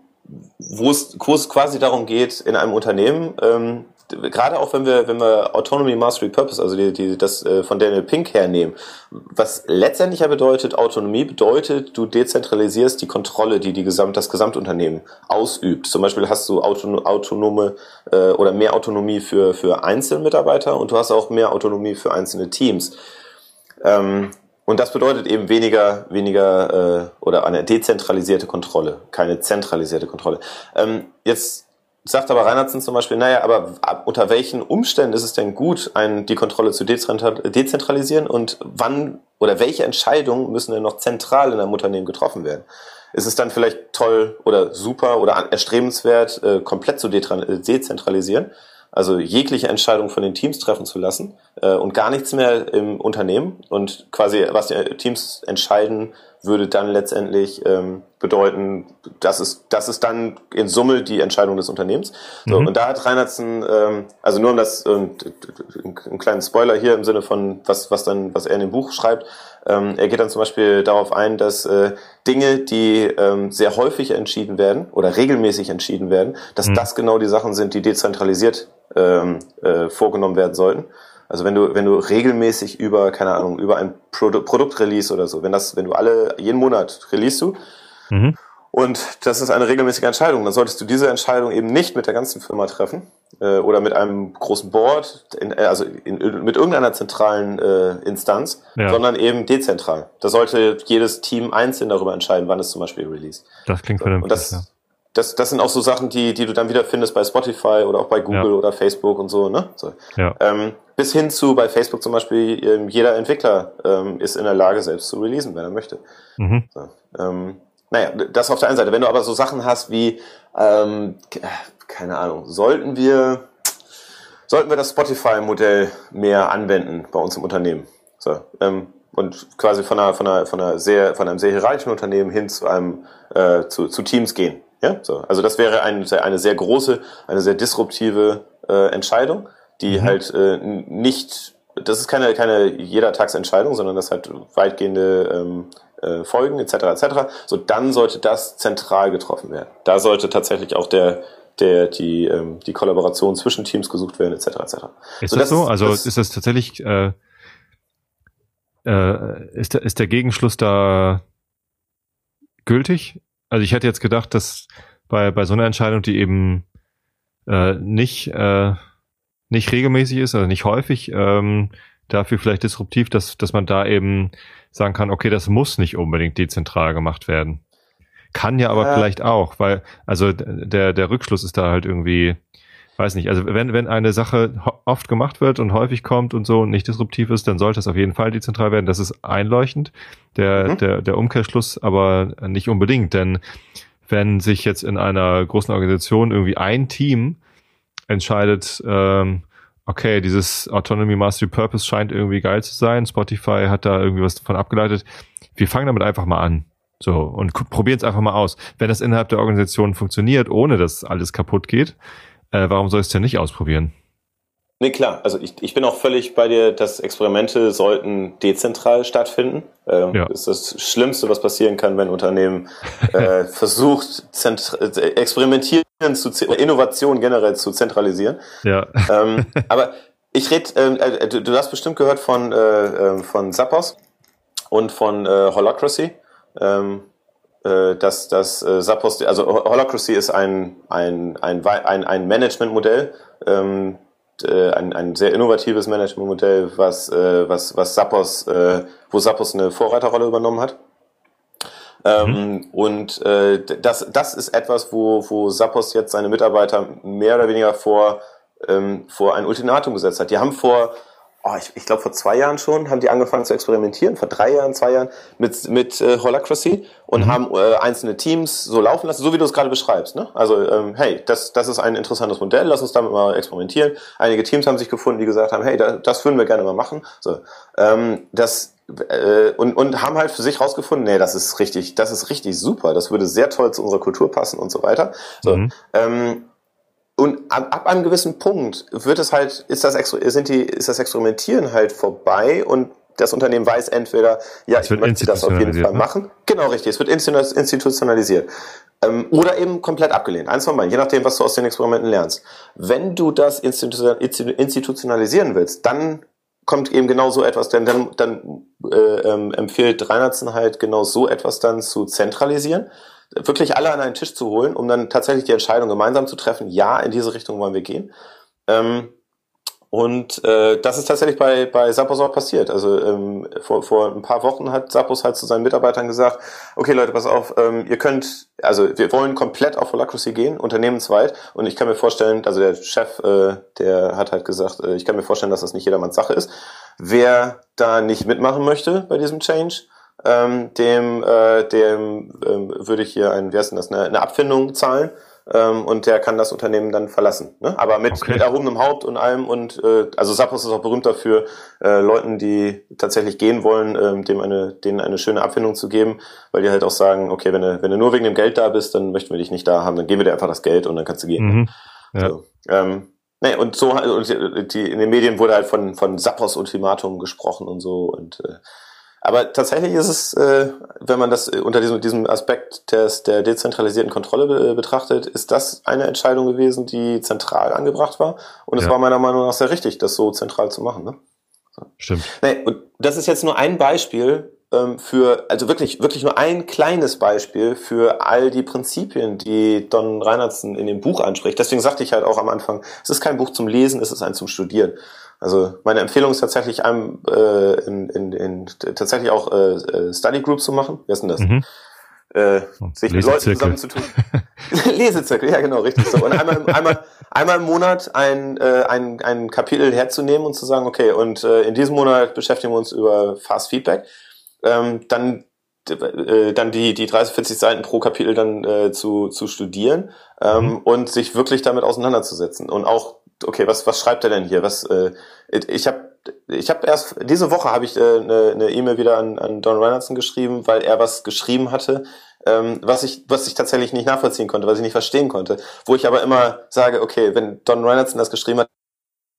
wo es, quasi darum geht, in einem Unternehmen ähm, gerade auch wenn wir, wenn wir Autonomy, Mastery, Purpose, also die, die, das äh, von Daniel Pink hernehmen, was letztendlich ja bedeutet, Autonomie bedeutet, du dezentralisierst die Kontrolle, die, die Gesamt, das Gesamtunternehmen ausübt. Zum Beispiel hast du auton autonome äh, oder mehr Autonomie für, für Einzelmitarbeiter und du hast auch mehr Autonomie für einzelne Teams. Ähm, und das bedeutet eben weniger, weniger äh, oder eine dezentralisierte Kontrolle, keine zentralisierte Kontrolle. Ähm, jetzt sagt aber Reinhardsen zum Beispiel, naja, aber unter welchen Umständen ist es denn gut, ein, die Kontrolle zu dezentralisieren und wann oder welche Entscheidungen müssen denn noch zentral in einem Unternehmen getroffen werden? Ist es dann vielleicht toll oder super oder erstrebenswert, äh, komplett zu dezentralisieren? Also jegliche Entscheidung von den Teams treffen zu lassen äh, und gar nichts mehr im Unternehmen und quasi, was die Teams entscheiden, würde dann letztendlich ähm, bedeuten, dass es, dass es dann in Summe die Entscheidung des Unternehmens. So, mhm. Und da hat Reinhardsen, ähm, also nur um das, ähm, einen kleinen Spoiler hier im Sinne von, was, was dann, was er in dem Buch schreibt, ähm, er geht dann zum Beispiel darauf ein, dass äh, Dinge, die ähm, sehr häufig entschieden werden oder regelmäßig entschieden werden, dass mhm. das genau die Sachen sind, die dezentralisiert ähm, äh, vorgenommen werden sollten. Also wenn du, wenn du regelmäßig über, keine Ahnung, über ein Produ Produktrelease oder so, wenn das, wenn du alle, jeden Monat release du, mhm. Und das ist eine regelmäßige Entscheidung, dann solltest du diese Entscheidung eben nicht mit der ganzen Firma treffen äh, oder mit einem großen Board, in, äh, also in, mit irgendeiner zentralen äh, Instanz, ja. sondern eben dezentral. Da sollte jedes Team einzeln darüber entscheiden, wann es zum Beispiel release. Das klingt vernünftig. Und das, ja das, das sind auch so Sachen, die, die du dann wieder findest bei Spotify oder auch bei Google ja. oder Facebook und so, ne? So. Ja. Ähm, bis hin zu bei Facebook zum Beispiel, ähm, jeder Entwickler ähm, ist in der Lage, selbst zu releasen, wenn er möchte. Mhm. So, ähm, naja, das auf der einen Seite. Wenn du aber so Sachen hast wie, ähm, keine Ahnung, sollten wir, sollten wir das Spotify-Modell mehr anwenden bei uns im Unternehmen? So, ähm, und quasi von einer, von einer, von einer sehr, von einem sehr hierarchischen Unternehmen hin zu einem, äh, zu, zu Teams gehen. Ja, so. Also das wäre ein, eine sehr große, eine sehr disruptive äh, Entscheidung, die mhm. halt äh, nicht, das ist keine, keine jedertagsentscheidung, sondern das hat weitgehende ähm, äh, Folgen etc. etc. So, dann sollte das zentral getroffen werden. Da sollte tatsächlich auch der der die ähm, die Kollaboration zwischen Teams gesucht werden etc. etc. Ist so, das, das so? Also das, ist das tatsächlich äh, äh, ist der ist der Gegenschluss da gültig? Also ich hätte jetzt gedacht, dass bei bei so einer Entscheidung, die eben äh, nicht äh, nicht regelmäßig ist, also nicht häufig, ähm, dafür vielleicht disruptiv, dass dass man da eben sagen kann, okay, das muss nicht unbedingt dezentral gemacht werden. Kann ja aber ja. vielleicht auch, weil, also der, der Rückschluss ist da halt irgendwie, weiß nicht, also wenn, wenn eine Sache oft gemacht wird und häufig kommt und so und nicht disruptiv ist, dann sollte es auf jeden Fall dezentral werden. Das ist einleuchtend. Der, mhm. der, der Umkehrschluss aber nicht unbedingt, denn wenn sich jetzt in einer großen Organisation irgendwie ein Team entscheidet, ähm, okay, dieses Autonomy Mastery Purpose scheint irgendwie geil zu sein, Spotify hat da irgendwie was davon abgeleitet, wir fangen damit einfach mal an. So, und probieren es einfach mal aus. Wenn das innerhalb der Organisation funktioniert, ohne dass alles kaputt geht, äh, warum soll ich es denn nicht ausprobieren? Nee, klar. Also ich, ich bin auch völlig bei dir, dass Experimente sollten dezentral stattfinden. Ähm, ja. Das ist das Schlimmste, was passieren kann, wenn ein Unternehmen äh, versucht, äh, experimentieren zu Innovation generell zu zentralisieren. Ja. Ähm, aber ich rede, ähm, äh, du, du, hast bestimmt gehört von, äh, ähm, von Zappos und von äh, Holacracy ähm, äh, dass das äh, Zappos, also Holacracy ist ein, ein, ein, ein, ein Managementmodell, ähm, äh, ein, ein sehr innovatives Managementmodell, was, äh, was, was Zappos, äh, wo Zappos eine Vorreiterrolle übernommen hat. Ähm, mhm. Und äh, das, das ist etwas, wo, wo Zappos jetzt seine Mitarbeiter mehr oder weniger vor, ähm, vor ein Ultimatum gesetzt hat. Die haben vor oh, ich, ich glaube vor zwei Jahren schon, haben die angefangen zu experimentieren, vor drei Jahren, zwei Jahren mit, mit äh, Holacracy und mhm. haben äh, einzelne Teams so laufen lassen, so wie du es gerade beschreibst. Ne? Also ähm, hey, das, das ist ein interessantes Modell, lass uns damit mal experimentieren. Einige Teams haben sich gefunden, die gesagt haben, hey, da, das würden wir gerne mal machen. So, ähm, das äh, und, und haben halt für sich rausgefunden, nee, das ist richtig, das ist richtig super, das würde sehr toll zu unserer Kultur passen und so weiter. So, mhm. ähm, und ab, ab einem gewissen Punkt wird es halt, ist das, sind die, ist das Experimentieren halt vorbei und das Unternehmen weiß entweder, ja, ich möchte das auf jeden Fall ne? machen. Genau, richtig. Es wird institutionalisiert. Ähm, oder eben komplett abgelehnt. Eins von beiden, je nachdem, was du aus den Experimenten lernst. Wenn du das institutionalisieren willst, dann kommt eben genau so etwas, denn dann, dann äh, ähm, empfiehlt Reinhardsen halt genau so etwas dann zu zentralisieren wirklich alle an einen Tisch zu holen, um dann tatsächlich die Entscheidung gemeinsam zu treffen, ja, in diese Richtung wollen wir gehen. Ähm, und äh, das ist tatsächlich bei, bei Sappos auch passiert. Also ähm, vor, vor ein paar Wochen hat Sappos halt zu seinen Mitarbeitern gesagt, okay Leute, pass auf, ähm, ihr könnt, also wir wollen komplett auf Holacracy gehen, unternehmensweit. Und ich kann mir vorstellen, also der Chef, äh, der hat halt gesagt, äh, ich kann mir vorstellen, dass das nicht jedermanns Sache ist. Wer da nicht mitmachen möchte bei diesem Change, ähm, dem, äh, dem ähm, würde ich hier ein, wie heißt denn das, eine, eine Abfindung zahlen ähm, und der kann das Unternehmen dann verlassen. Ne? Aber mit, okay. mit erhobenem Haupt und allem und äh, also Sapos ist auch berühmt dafür, äh, Leuten, die tatsächlich gehen wollen, ähm, dem eine, denen eine schöne Abfindung zu geben, weil die halt auch sagen, okay, wenn du, wenn du nur wegen dem Geld da bist, dann möchten wir dich nicht da haben, dann geben wir dir einfach das Geld und dann kannst du gehen. Mhm. Ja. So, ähm, Nee, und so und die, in den Medien wurde halt von von Sappos Ultimatum gesprochen und so und äh, aber tatsächlich ist es, äh, wenn man das äh, unter diesem, diesem Aspekt des, der dezentralisierten Kontrolle be betrachtet, ist das eine Entscheidung gewesen, die zentral angebracht war. Und es ja. war meiner Meinung nach sehr richtig, das so zentral zu machen. Ne? Stimmt. Nee, und das ist jetzt nur ein Beispiel ähm, für, also wirklich, wirklich nur ein kleines Beispiel für all die Prinzipien, die Don Reinhardsen in dem Buch anspricht. Deswegen sagte ich halt auch am Anfang, es ist kein Buch zum Lesen, es ist ein zum Studieren. Also meine Empfehlung ist tatsächlich einem äh, in, in, in tatsächlich auch äh, äh Study Group zu machen. Wer ist denn das? Mhm. Äh, sich mit Leuten zusammenzutun. Lesezirkel, ja genau, richtig so. Und einmal, einmal, einmal im Monat ein, äh, ein, ein Kapitel herzunehmen und zu sagen, okay, und äh, in diesem Monat beschäftigen wir uns über Fast Feedback. Ähm, dann äh, dann die, die 30, 40 Seiten pro Kapitel dann äh, zu, zu studieren ähm, mhm. und sich wirklich damit auseinanderzusetzen. Und auch okay, was, was schreibt er denn hier? Was, äh, ich habe ich hab erst, diese Woche habe ich äh, eine, eine E-Mail wieder an, an Don Reinhardson geschrieben, weil er was geschrieben hatte, ähm, was ich, was ich tatsächlich nicht nachvollziehen konnte, was ich nicht verstehen konnte. Wo ich aber immer sage, okay, wenn Don Reinhardson das geschrieben hat,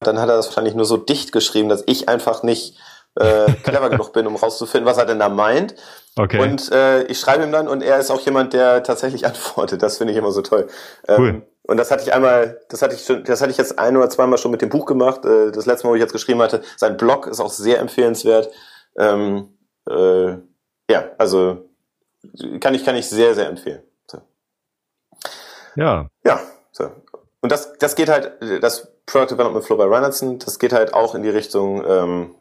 dann hat er das wahrscheinlich nur so dicht geschrieben, dass ich einfach nicht äh, clever genug bin, um rauszufinden, was er denn da meint. Okay. Und äh, ich schreibe ihm dann und er ist auch jemand, der tatsächlich antwortet. Das finde ich immer so toll. Ähm, Cool. Und das hatte ich einmal, das hatte ich schon, das hatte ich jetzt ein oder zweimal schon mit dem Buch gemacht. Äh, das letzte Mal, wo ich jetzt geschrieben hatte, sein Blog ist auch sehr empfehlenswert. Ähm, äh, ja, also kann ich kann ich sehr sehr empfehlen. So. Ja, Ja, so. Und das, das geht halt, das Product Development Flow bei Reinhardson, das geht halt auch in die Richtung ähm,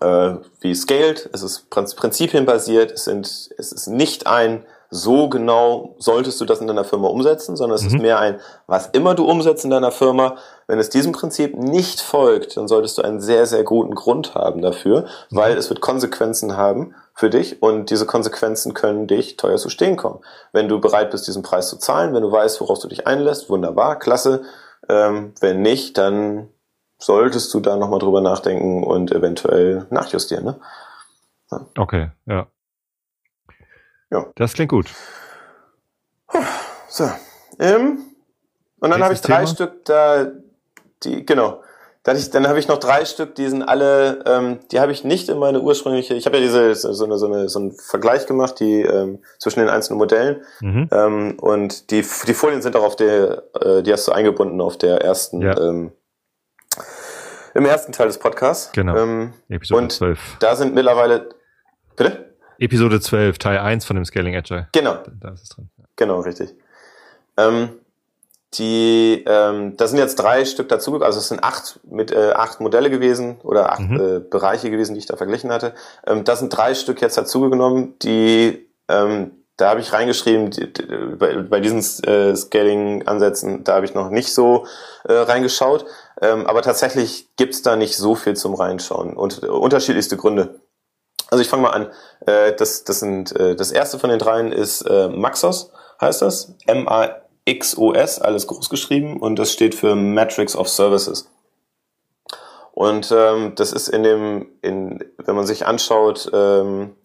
äh, wie Scaled. Es ist prinz- prinzipienbasiert. Es sind, es ist nicht ein so genau solltest du das in deiner Firma umsetzen, sondern es ist mehr ein, was immer du umsetzt in deiner Firma, wenn es diesem Prinzip nicht folgt, dann solltest du einen sehr, sehr guten Grund haben dafür, weil es wird Konsequenzen haben für dich und diese Konsequenzen können dich teuer zu stehen kommen. Wenn du bereit bist, diesen Preis zu zahlen, wenn du weißt, worauf du dich einlässt, wunderbar, klasse. Ähm, wenn nicht, dann solltest du da nochmal drüber nachdenken und eventuell nachjustieren. Ne? okay, ja. Ja. Das klingt gut. So. Ähm, und dann habe ich drei Thema? Stück da, die, genau. Dann, ich, dann habe ich noch drei Stück, die sind alle, ähm, die habe ich nicht in meine ursprüngliche, ich habe ja diese so, so, eine, so, eine, so einen Vergleich gemacht, die ähm, zwischen den einzelnen Modellen. Mhm. Ähm, und die, die Folien sind auch auf der, äh, die hast du eingebunden auf der ersten, Ja. ähm, im ersten Teil des Podcasts. Genau. Ähm, Episode und 12. da sind mittlerweile, bitte? Episode 12, Teil 1 von dem Scaling Agile. Genau. Da ist es drin. Genau, richtig. Ähm, die, ähm, da sind jetzt drei Stück dazu, also es sind acht mit äh, acht Modelle gewesen oder acht Mhm. äh, Bereiche gewesen, die ich da verglichen hatte. Ähm, da sind drei Stück jetzt dazugenommen, die ähm, da habe ich reingeschrieben, bei, bei diesen äh, Scaling-Ansätzen, da habe ich noch nicht so äh, reingeschaut. Ähm, aber tatsächlich gibt's da nicht so viel zum Reinschauen und äh, unterschiedlichste Gründe. Also ich fange mal an. Äh, das, das, sind, äh, das erste von den dreien ist äh, Maxos, heißt das. M-A-X-O-S, alles groß geschrieben und das steht für Matrix of Services. Und ähm, das ist in dem, in, wenn man sich anschaut, ähm, äh,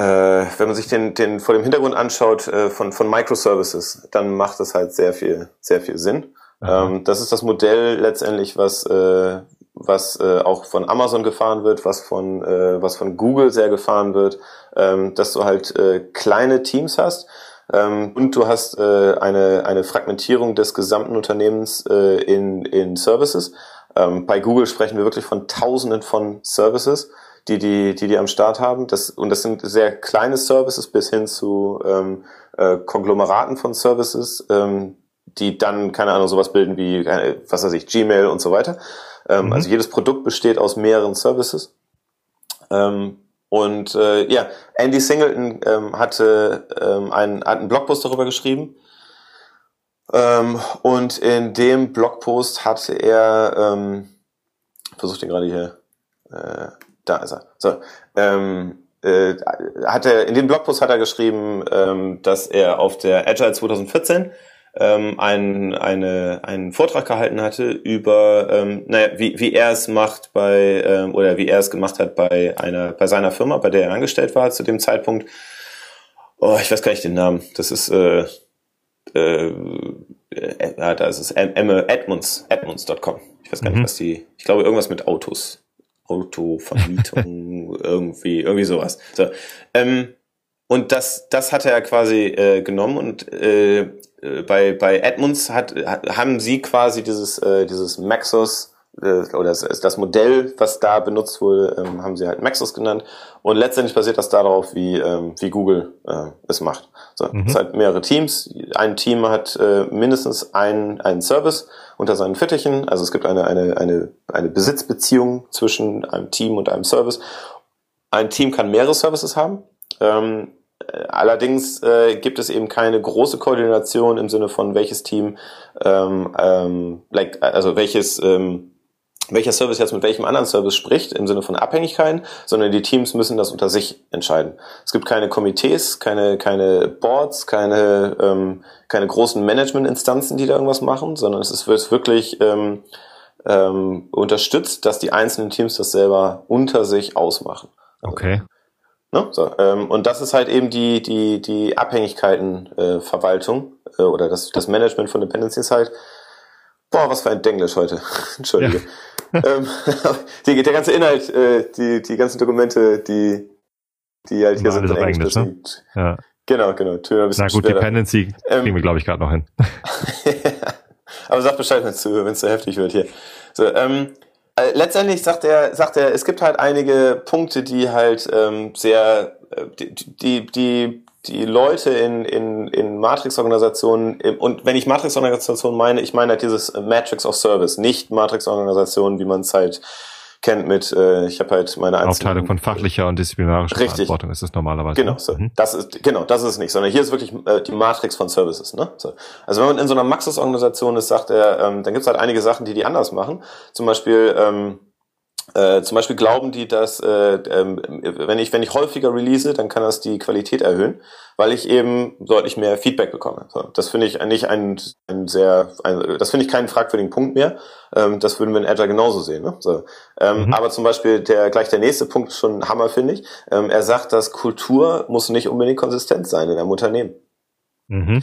wenn man sich den, den vor dem Hintergrund anschaut äh, von, von Microservices, dann macht das halt sehr viel, sehr viel Sinn. Ähm, das ist das Modell letztendlich, was, äh, was äh, auch von Amazon gefahren wird, was von, äh, was von Google sehr gefahren wird, ähm, dass du halt äh, kleine Teams hast ähm, und du hast äh, eine, eine Fragmentierung des gesamten Unternehmens äh, in, in Services. Ähm, bei Google sprechen wir wirklich von Tausenden von Services, die die, die, die am Start haben. Das, und das sind sehr kleine Services bis hin zu ähm, äh, Konglomeraten von Services, ähm, die dann, keine Ahnung, sowas bilden wie, äh, was weiß ich, Gmail und so weiter. Ähm, Mhm. Also jedes Produkt besteht aus mehreren Services. Ähm, und äh, ja, Andy Singleton ähm, hatte ähm, einen, hat einen Blogpost darüber geschrieben. Ähm, und in dem Blogpost hatte er, ähm, versucht den gerade hier, äh, da ist er. So, ähm, äh, hat er, in dem Blogpost hat er geschrieben, ähm, dass er auf der Agile 2014 ähm, einen, eine, einen Vortrag gehalten hatte über, ähm, naja, wie, wie er es macht bei, ähm, oder wie er es gemacht hat bei einer, bei seiner Firma, bei der er angestellt war zu dem Zeitpunkt. Oh, ich weiß gar nicht den Namen. Das ist, äh, äh, äh, da ist es Edmunds, Edmunds.com. Ich weiß gar Mhm. nicht, was die, ich glaube irgendwas mit Autos. Autovermietung, irgendwie, irgendwie sowas. So, ähm, und das, das hat er quasi äh, genommen und äh, äh, bei, bei Edmunds hat, haben sie quasi dieses, äh, dieses Maxos oder das, Modell, was da benutzt wurde, ähm, haben sie halt Maxos genannt. Und letztendlich basiert das darauf, wie, ähm, wie Google äh, es macht. So, Mhm. Es hat mehrere Teams. Ein Team hat äh, mindestens einen, einen Service unter seinen Fittichen. Also es gibt eine, eine, eine, eine Besitzbeziehung zwischen einem Team und einem Service. Ein Team kann mehrere Services haben. Ähm, äh, allerdings äh, gibt es eben keine große Koordination im Sinne von welches Team, ähm, ähm, like, also welches, ähm, welcher Service jetzt mit welchem anderen Service spricht, im Sinne von Abhängigkeiten, sondern die Teams müssen das unter sich entscheiden. Es gibt keine Komitees, keine, keine Boards, keine, ähm, keine großen Managementinstanzen, die da irgendwas machen, sondern es ist, wird wirklich ähm, ähm, unterstützt, dass die einzelnen Teams das selber unter sich ausmachen. Okay. Ne? So, ähm, und das ist halt eben die, die, die Abhängigkeitenverwaltung äh, äh, oder das, das Management von Dependencies halt. Boah, was für ein Denglisch heute. Entschuldige. Ähm, die, der ganze Inhalt, äh, die, die ganzen Dokumente, die, die halt hier sind in Englisch, ne? Ja. Genau, genau. Tür Na gut, schwerer. Dependency ähm, kriegen wir, glaube ich, gerade noch hin. Aber sag Bescheid, wenn es zu, zu heftig wird hier. So, ähm, äh, letztendlich sagt er, sagt er, es gibt halt einige Punkte, die halt ähm, sehr, äh, die, die, die die Leute in, in, in Matrix-Organisationen, und wenn ich Matrix-Organisationen meine, ich meine halt dieses Matrix of Service, nicht Matrix-Organisationen, wie man es halt kennt mit, äh, ich habe halt meine. Aufteilung von fachlicher und disziplinarischer Richtig. Verantwortung ist es normalerweise. Genau, so. Mhm. das ist, genau, das ist es nicht, sondern hier ist wirklich äh, die Matrix von Services. Ne? So. Also wenn man in so einer Maxis-Organisation ist, sagt er, ähm, dann gibt es halt einige Sachen, die die anders machen. Zum Beispiel... Ähm, äh, zum Beispiel glauben die, dass äh, ähm, wenn ich wenn ich häufiger release, dann kann das die Qualität erhöhen, weil ich eben deutlich mehr Feedback bekomme. So, das finde ich eigentlich ein, ein sehr, ein, das finde ich keinen fragwürdigen Punkt mehr. Ähm, das würden wir in Agile genauso sehen. Ne? So, ähm, mhm. Aber zum Beispiel der gleich der nächste Punkt ist schon Hammer finde ich. Ähm, er sagt, dass Kultur muss nicht unbedingt konsistent sein in einem Unternehmen. Mhm.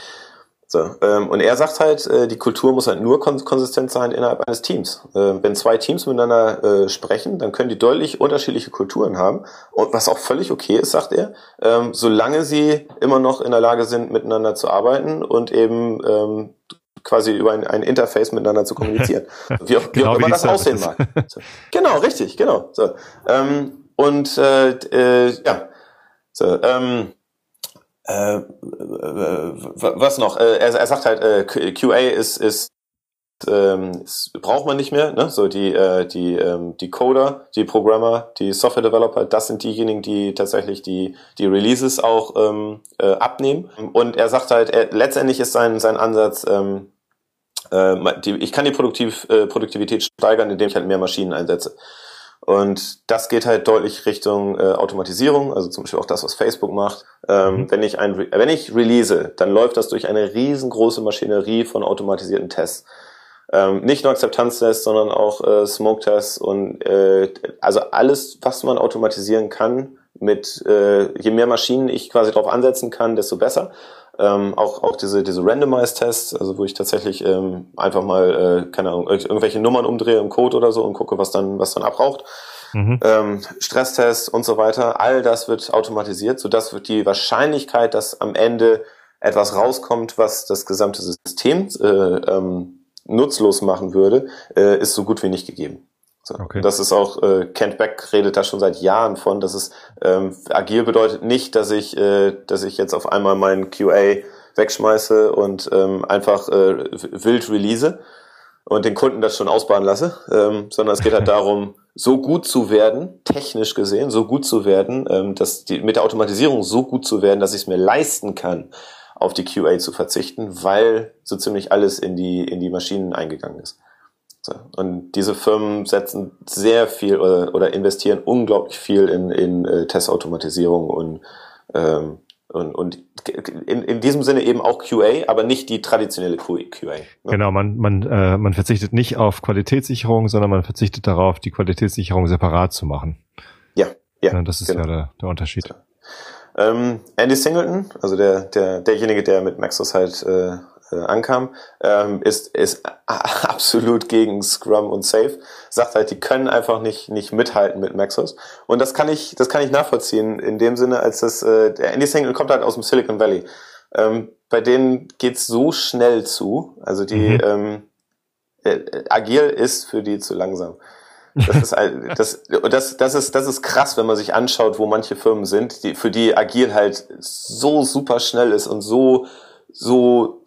So, ähm, und er sagt halt, äh, die Kultur muss halt nur kon konsistent sein innerhalb eines Teams. Äh, wenn zwei Teams miteinander äh, sprechen, dann können die deutlich unterschiedliche Kulturen haben. Und was auch völlig okay ist, sagt er, ähm, solange sie immer noch in der Lage sind, miteinander zu arbeiten und eben ähm, quasi über ein, ein Interface miteinander zu kommunizieren. Wie auch, genau wie auch immer das aussehen mag. So. Genau, richtig, genau. So, ähm, und äh, äh, ja, so, ähm, äh, äh, was noch? Äh, er, er sagt halt, äh, QA ist, ist ähm, braucht man nicht mehr. Ne? So die äh, die ähm, die Coder, die Programmer, die Software Developer, das sind diejenigen, die tatsächlich die die Releases auch ähm, äh, abnehmen. Und er sagt halt, er, letztendlich ist sein sein Ansatz, ähm, äh, die, ich kann die Produktiv, äh, Produktivität steigern, indem ich halt mehr Maschinen einsetze. Und das geht halt deutlich Richtung äh, Automatisierung, also zum Beispiel auch das, was Facebook macht. Ähm, mhm. Wenn ich ein, wenn ich release, dann läuft das durch eine riesengroße Maschinerie von automatisierten Tests. Ähm, nicht nur Akzeptanztests, sondern auch äh, Smoke-Tests und äh, also alles, was man automatisieren kann, mit äh, je mehr Maschinen ich quasi drauf ansetzen kann, desto besser. Ähm, auch auch diese diese Randomized-Tests, also wo ich tatsächlich ähm, einfach mal äh, keine Ahnung irgendwelche Nummern umdrehe im Code oder so und gucke, was dann was dann abraucht. Mhm. Ähm, Stresstests und so weiter, all das wird automatisiert, sodass wird die Wahrscheinlichkeit, dass am Ende etwas rauskommt, was das gesamte System äh, ähm, nutzlos machen würde, äh, ist so gut wie nicht gegeben. So. Okay. Das ist auch, äh, Kent Beck redet da schon seit Jahren von, dass es ähm, agil bedeutet nicht, dass ich, äh, dass ich jetzt auf einmal meinen QA wegschmeiße und ähm, einfach äh, wild release und den Kunden das schon ausbauen lasse, ähm, sondern es geht halt darum, so gut zu werden, technisch gesehen, so gut zu werden, ähm, dass die, mit der Automatisierung so gut zu werden, dass ich es mir leisten kann, auf die QA zu verzichten, weil so ziemlich alles in die, in die Maschinen eingegangen ist. So. Und diese Firmen setzen sehr viel oder, oder investieren unglaublich viel in, in äh, Testautomatisierung und, ähm, und, und in, in diesem Sinne eben auch QA, aber nicht die traditionelle QA. Ne? Genau, man, man, äh, man verzichtet nicht auf Qualitätssicherung, sondern man verzichtet darauf, die Qualitätssicherung separat zu machen. Ja, ja. ja das ist genau. ja der, der Unterschied. Ähm, Andy Singleton, also der, der, derjenige, der mit Maxos halt äh, äh, ankam, ähm, ist, ist absolut gegen Scrum und Safe. Sagt halt, die können einfach nicht, nicht mithalten mit Maxos. Und das kann ich, das kann ich nachvollziehen in dem Sinne, als das, äh, der Andy Single kommt halt aus dem Silicon Valley. Ähm, bei denen geht's so schnell zu. Also die, mhm. ähm, äh, agil ist für die zu langsam. Das ist, das, das, das, ist, das ist krass, wenn man sich anschaut, wo manche Firmen sind, die, für die agil halt so super schnell ist und so, so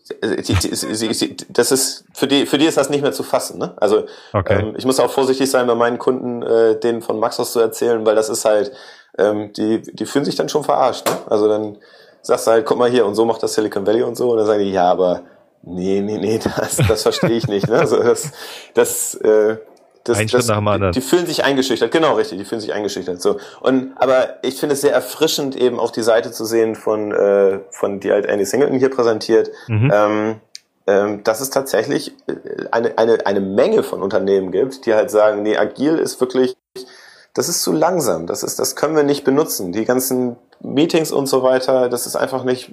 das ist für die für die ist das nicht mehr zu fassen. Ne? Also okay. ähm, ich muss auch vorsichtig sein, bei meinen Kunden äh, denen von Maxos zu erzählen, weil das ist halt ähm, die die fühlen sich dann schon verarscht. Ne? Also dann sagst du halt, guck mal hier und so macht das Silicon Valley und so und dann sagen die ja, aber nee nee nee das das verstehe ich nicht. Ne? Also das das äh, das, Ein Schritt nach dem anderen. Die, die, fühlen sich eingeschüchtert, genau richtig, die fühlen sich eingeschüchtert. So und aber ich finde es sehr erfrischend, eben auch die Seite zu sehen von äh, von die halt Andy Singleton hier präsentiert. Mhm. Ähm, ähm, dass es tatsächlich äh, eine, eine, eine Menge von Unternehmen gibt, die halt sagen, nee, agil ist wirklich, das ist zu langsam, das ist, das können wir nicht benutzen. Die ganzen Meetings und so weiter, das ist einfach nicht,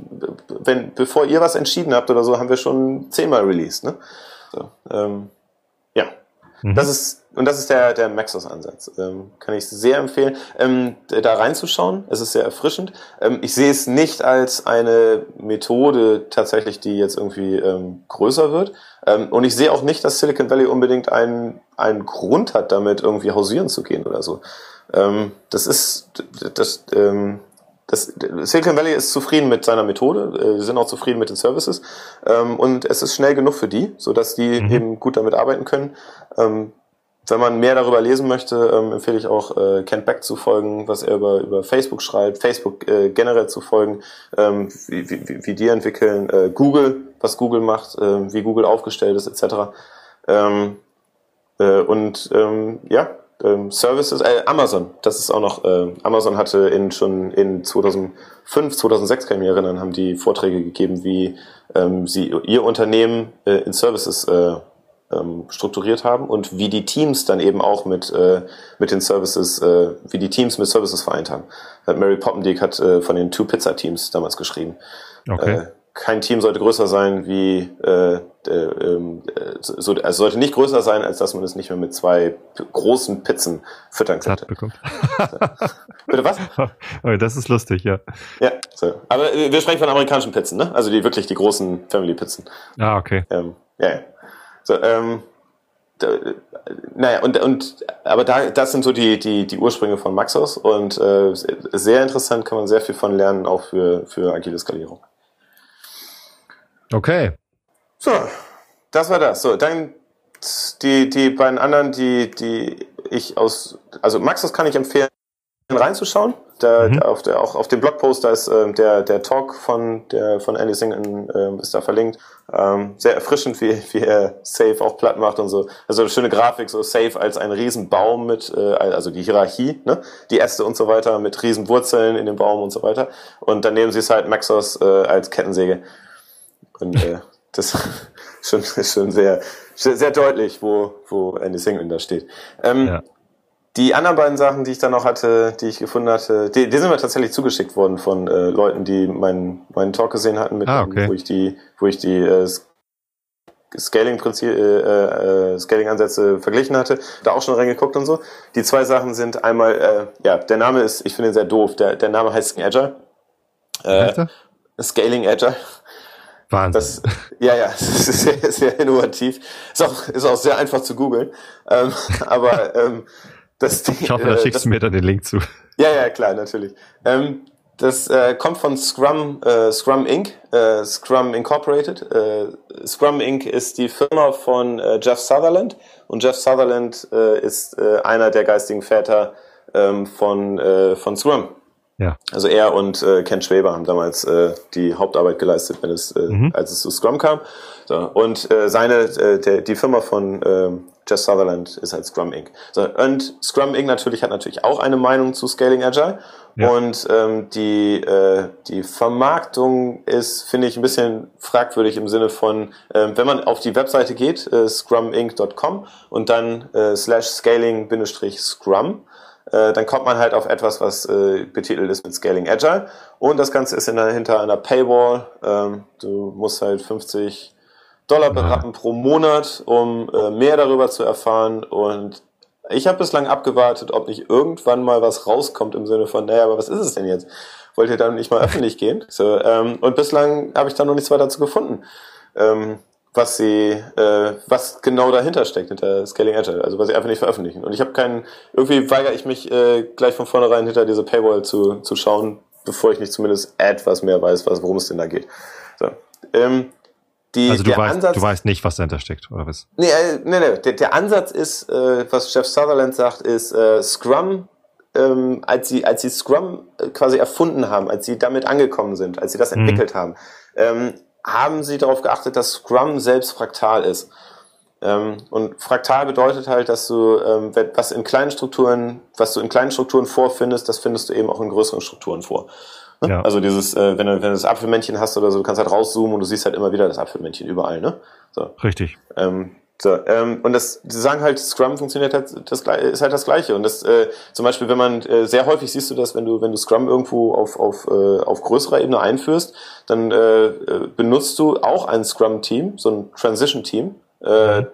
wenn, bevor ihr was entschieden habt oder so, haben wir schon zehnmal released, ne? So, ähm, ja. Mhm. Das ist, und das ist der, der Maxos-Ansatz. Ähm, kann ich sehr empfehlen, ähm, da reinzuschauen. Es ist sehr erfrischend. Ähm, ich sehe es nicht als eine Methode tatsächlich, die jetzt irgendwie ähm, größer wird. Ähm, und ich sehe auch nicht, dass Silicon Valley unbedingt einen, einen Grund hat, damit irgendwie hausieren zu gehen oder so. Ähm, das ist, das, das, Silicon Valley ist zufrieden mit seiner Methode, äh, sind auch zufrieden mit den Services ähm, und es ist schnell genug für die, so dass die mhm. eben gut damit arbeiten können. Ähm, wenn man mehr darüber lesen möchte, ähm, empfehle ich auch äh, Kent Beck zu folgen, was er über, über Facebook schreibt, Facebook äh, generell zu folgen, ähm, wie, wie, wie die entwickeln, äh, Google, was Google macht, äh, wie Google aufgestellt ist, etc. Ähm, äh, und ähm, ja, ähm, Services, äh, Amazon, das ist auch noch, äh, Amazon hatte in schon in 2005, 2006 kann ich mich erinnern, haben die Vorträge gegeben, wie ähm, sie ihr Unternehmen äh, in Services äh, ähm, strukturiert haben und wie die Teams dann eben auch mit äh, mit den Services, äh, wie die Teams mit Services vereint haben. Mary Poppendick hat äh, von den Two Pizza Teams damals geschrieben. Okay. Äh, kein Team sollte größer sein wie äh, äh, äh, so, also sollte nicht größer sein, als dass man es nicht mehr mit zwei großen Pizzen füttern könnte. Bitte was? Oh, das ist lustig, ja. Ja, so. aber wir sprechen von amerikanischen Pizzen, ne? Also die wirklich die großen Family Pizzen. Ah, okay. Ähm, ja, ja. So, ähm, da, naja, und, und aber da, das sind so die, die, die Ursprünge von Maxos und äh, sehr interessant, kann man sehr viel von lernen, auch für, für agile Skalierung. Okay. So, das war das. So, dann die, die beiden anderen, die, die ich aus, also Max, das kann ich empfehlen, reinzuschauen. Da, mhm. da auf der, auch auf dem Blogpost, da ist äh, der, der Talk von, der, von Andy Singh äh, ist da verlinkt. Ähm, sehr erfrischend, wie, wie er Safe auch platt macht und so. Also schöne Grafik, so Safe als ein Riesenbaum mit, äh, also die Hierarchie, ne? die Äste und so weiter, mit Riesenwurzeln in dem Baum und so weiter. Und dann nehmen sie es halt Maxos äh, als Kettensäge. Und äh, das ist schon, schon sehr, sehr deutlich, wo, wo Andy Singleton da steht. Ähm, ja. Die anderen beiden Sachen, die ich dann noch hatte, die ich gefunden hatte, die, die sind mir tatsächlich zugeschickt worden von äh, Leuten, die meinen meinen Talk gesehen hatten, mit, ah, okay. wo ich die, wo ich die äh, Scaling-Prinzip, äh, äh, Scaling-Ansätze verglichen hatte, da auch schon reingeguckt und so. Die zwei Sachen sind einmal, äh, ja, der Name ist, ich finde ihn sehr doof. Der, der Name heißt Agile. Äh, Scaling Agile. Wahnsinn. Das, ja, ja, das ist sehr, sehr innovativ. Ist auch, ist auch sehr einfach zu googeln. Ähm, aber ähm, das Ding, Ich hoffe, da äh, schickst du mir dann den Link zu. Ja, ja, klar, natürlich. Ähm, das äh, kommt von Scrum, äh, Scrum Inc., äh, Scrum Incorporated. Äh, Scrum Inc. ist die Firma von äh, Jeff Sutherland und Jeff Sutherland ist einer der geistigen Väter ähm, von, von Scrum. Ja. Also er und äh, Ken Schwaber haben damals äh, die Hauptarbeit geleistet, wenn es, äh, mhm. als es zu Scrum kam. So, und äh, seine, äh, der, die Firma von äh, Jess Sutherland ist halt Scrum Inc. So, und Scrum Inc. natürlich hat natürlich auch eine Meinung zu Scaling Agile. Ja. Und ähm, die, äh, die Vermarktung ist, finde ich, ein bisschen fragwürdig im Sinne von, äh, wenn man auf die Webseite geht, äh, scruminc.com und dann äh, slash scaling-scrum, äh, dann kommt man halt auf etwas, was äh, betitelt ist mit Scaling Agile. Und das Ganze ist der, hinter einer Paywall. Ähm, du musst halt 50 Dollar berappen pro Monat, um äh, mehr darüber zu erfahren. Und ich habe bislang abgewartet, ob nicht irgendwann mal was rauskommt im Sinne von, naja, aber was ist es denn jetzt? Wollt ihr dann nicht mal öffentlich gehen? So, ähm, und bislang habe ich da noch nichts weiter dazu gefunden. Ähm, was sie, äh, was genau dahinter steckt, hinter Scaling Agile, also was sie einfach nicht veröffentlichen. Und ich habe keinen, irgendwie weigere ich mich äh, gleich von vornherein hinter diese Paywall zu, zu schauen, bevor ich nicht zumindest etwas mehr weiß, was, worum es denn da geht. So. Ähm, die, also du weißt, Ansatz, du weißt nicht, was dahinter steckt, oder was? Nee, äh, nee, nee. Der, der Ansatz ist, äh, was Jeff Sutherland sagt, ist äh, Scrum, ähm, als sie, als sie Scrum äh, quasi erfunden haben, als sie damit angekommen sind, als sie das mhm. entwickelt haben, ähm, haben sie darauf geachtet, dass Scrum selbst fraktal ist. Ähm, und fraktal bedeutet halt, dass du ähm, was in kleinen Strukturen, was du in kleinen Strukturen vorfindest, das findest du eben auch in größeren Strukturen vor. Ne? Ja. Also dieses, äh, wenn du, wenn du das Apfelmännchen hast oder so, du kannst halt rauszoomen und du siehst halt immer wieder das Apfelmännchen überall, ne? So. Richtig. Ähm, so, ähm, und das, sie sagen halt, Scrum funktioniert halt das ist halt das Gleiche. Und das, äh, zum Beispiel, wenn man äh, sehr häufig siehst du das, wenn du, wenn du Scrum irgendwo auf, auf, äh, auf größerer Ebene einführst, dann äh, benutzt du auch ein Scrum-Team, so ein Transition-Team, äh, mhm.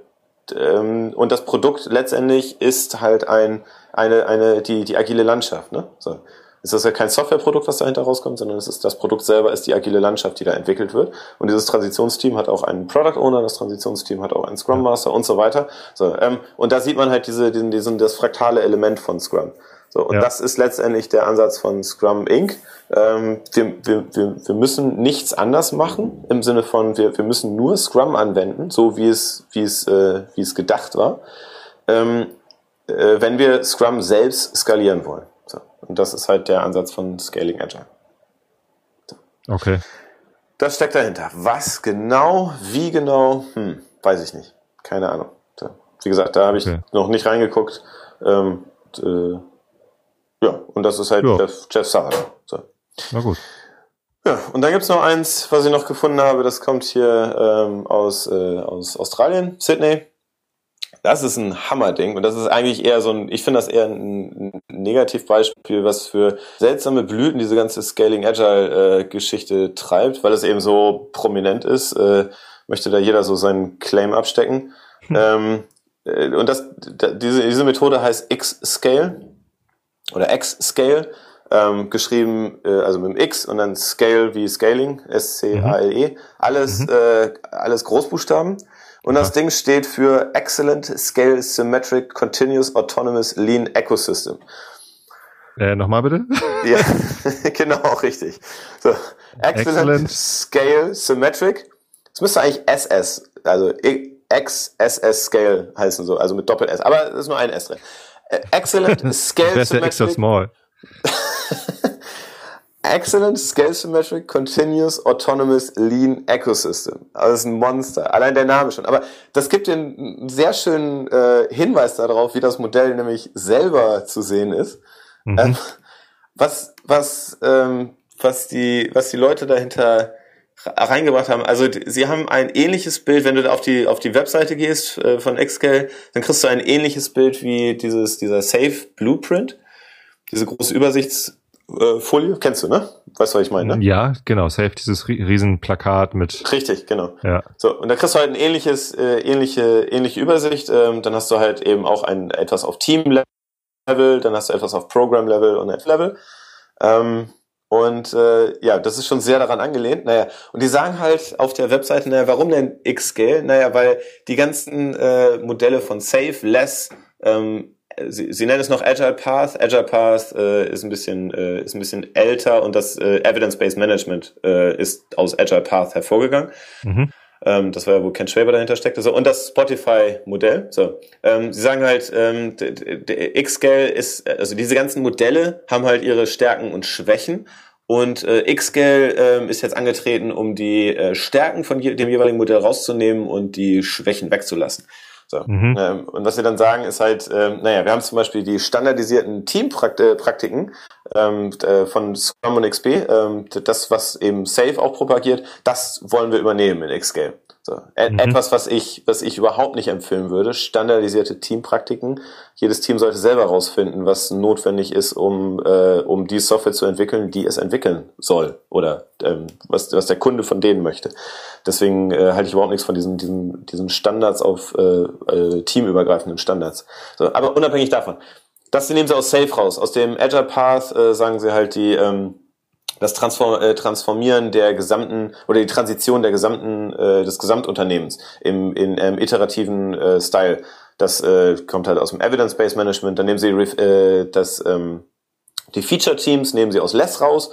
ähm, und das Produkt letztendlich ist halt ein, eine, eine, die, die agile Landschaft, ne? So. Es ist ja kein Softwareprodukt, was dahinter rauskommt, sondern es ist das Produkt selber, ist die agile Landschaft, die da entwickelt wird. Und dieses Transitionsteam hat auch einen Product Owner, das Transitionsteam hat auch einen Scrum Master und so weiter. So, ähm, und da sieht man halt diese, diesen, diesen, das fraktale Element von Scrum. So, und ja. das ist letztendlich der Ansatz von Scrum Inc. Ähm, wir, wir, wir, wir müssen nichts anders machen im Sinne von, wir, wir müssen nur Scrum anwenden, so wie es, wie es, äh, wie es gedacht war, ähm, äh, wenn wir Scrum selbst skalieren wollen. Und das ist halt der Ansatz von Scaling Agile. Okay. Das steckt dahinter. Was genau, wie genau, hm, weiß ich nicht. Keine Ahnung. Wie gesagt, da habe ich okay. noch nicht reingeguckt. Ähm, und, äh, ja, und das ist halt ja. Jeff, Jeff Sutherland. So. Na gut. Ja, und dann gibt's noch eins, was ich noch gefunden habe, das kommt hier ähm, aus, äh, aus Australien, Sydney. Das ist ein Hammerding und das ist eigentlich eher so ein, ich finde das eher ein, ein Negativbeispiel, was für seltsame Blüten diese ganze Scaling Agile äh, Geschichte treibt, weil es eben so prominent ist, äh, möchte da jeder so seinen Claim abstecken. Hm. Ähm, äh, und das, diese, diese Methode heißt X-Scale oder X-Scale, ähm, geschrieben, äh, also mit dem X und dann Scale wie Scaling, S-C-A-L-E, mhm. alles, mhm. äh, alles Großbuchstaben. Und das Ding steht für Excellent Scale Symmetric Continuous Autonomous Lean Ecosystem. Äh, Nochmal bitte? Ja, genau, richtig. So, Excellent, Excellent. Scale Symmetric. Es müsste eigentlich SS, also XSS Scale heißen so, also mit Doppel S. Aber es ist nur ein S drin. Äh, excellent Scale Symmetric. Extra small. Excellent Scale Symmetric Continuous Autonomous Lean Ecosystem. Also das ist ein Monster. Allein der Name schon. Aber das gibt einen sehr schönen äh, Hinweis darauf, wie das Modell nämlich selber zu sehen ist. Mhm. Ähm, was, was, ähm, was die, was die Leute dahinter reingebracht haben. Also sie haben ein ähnliches Bild, wenn du auf die auf die Webseite gehst äh, von Xscale, dann kriegst du ein ähnliches Bild wie dieses dieser Safe Blueprint, diese große Übersichtsfolie, kennst du, ne? Weißt du, was ich meine? Ne? Ja, genau. Safe, dieses Riesenplakat mit. Richtig, genau. Ja. So und da kriegst du halt ein ähnliches äh, ähnliche ähnliche Übersicht. Ähm, dann hast du halt eben auch ein etwas auf Team Level, dann hast du etwas auf Program Level und App Level. Ähm, und äh, ja, das ist schon sehr daran angelehnt. Naja, und die sagen halt auf der Webseite, naja, warum denn X-Scale? Naja, weil die ganzen äh, Modelle von Safe, Less, ähm, sie, sie nennen es noch Agile Path. Agile Path äh, ist ein bisschen äh, ist ein bisschen älter und das äh, Evidence-Based Management äh, ist aus Agile Path hervorgegangen. Mhm. Ähm, das war ja, wo Ken Schwaber dahinter steckte. So, und das Spotify-Modell. So, ähm, sie sagen halt, ähm, Xscale ist, also diese ganzen Modelle haben halt ihre Stärken und Schwächen. Und äh, Xscale ähm, ist jetzt angetreten, um die äh, Stärken von je dem jeweiligen Modell rauszunehmen und die Schwächen wegzulassen. So. Mhm. Ähm, und was wir dann sagen, ist halt, ähm, naja, wir haben zum Beispiel die standardisierten Teampraktiken ähm, äh, von Scrum und XP, ähm, das, was eben Safe auch propagiert, das wollen wir übernehmen in Xscale. So. Mhm. Etwas, was ich, was ich überhaupt nicht empfehlen würde, standardisierte Teampraktiken. Jedes Team sollte selber herausfinden, was notwendig ist, um, äh, um die Software zu entwickeln, die es entwickeln soll oder ähm, was, was der Kunde von denen möchte. Deswegen äh, halte ich überhaupt nichts von diesen, diesen, diesen Standards auf äh, äh, teamübergreifenden Standards. So, aber unabhängig davon, das nehmen sie aus Safe raus. Aus dem Agile Path äh, sagen sie halt die ähm, das Transform äh, Transformieren der gesamten oder die Transition der gesamten äh, des Gesamtunternehmens im in ähm, iterativen äh, Style. Das äh, kommt halt aus dem Evidence-Based Management. Dann nehmen sie äh, das ähm, die Feature Teams nehmen sie aus Less raus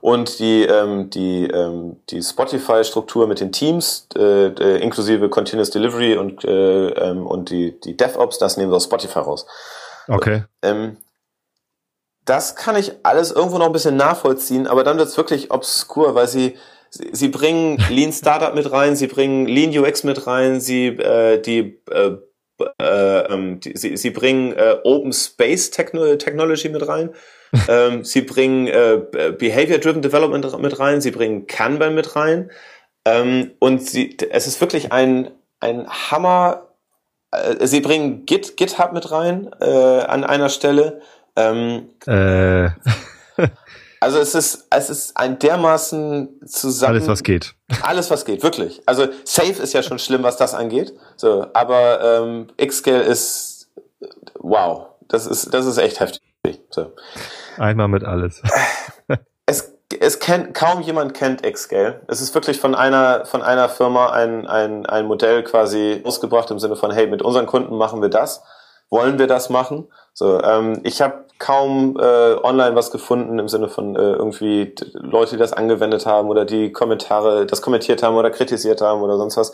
und die ähm, die ähm, die Spotify-Struktur mit den Teams äh, äh, inklusive Continuous Delivery und äh, ähm, und die die DevOps, das nehmen sie aus Spotify raus. Okay. Ähm, das kann ich alles irgendwo noch ein bisschen nachvollziehen, aber dann wird's wirklich obskur, weil sie, sie, sie bringen Lean Startup mit rein, sie bringen Lean UX mit rein, sie äh, die äh, äh, ähm, die, sie, sie bringen äh, Open Space Techno Technology mit rein. ähm, sie bringen äh, Behavior Driven Development mit rein, sie bringen Kanban mit rein. Ähm, und sie, es ist wirklich ein, ein Hammer. Äh, sie bringen Git, GitHub mit rein äh, an einer Stelle. Ähm, äh. Also es ist, es ist ein dermaßen zusammen. Alles, was geht. Alles, was geht, wirklich. Also Safe ist ja schon schlimm, was das angeht. So, aber ähm, Xscale ist wow. Das ist, das ist echt heftig. So. Einmal mit alles. es, es kennt, kaum jemand kennt Xscale. Es ist wirklich von einer, von einer Firma ein, ein, ein Modell quasi ausgebracht im Sinne von, hey, mit unseren Kunden machen wir das. Wollen wir das machen? So, ähm, ich habe kaum äh, online was gefunden im Sinne von äh, irgendwie Leute, die das angewendet haben oder die Kommentare, das kommentiert haben oder kritisiert haben oder sonst was.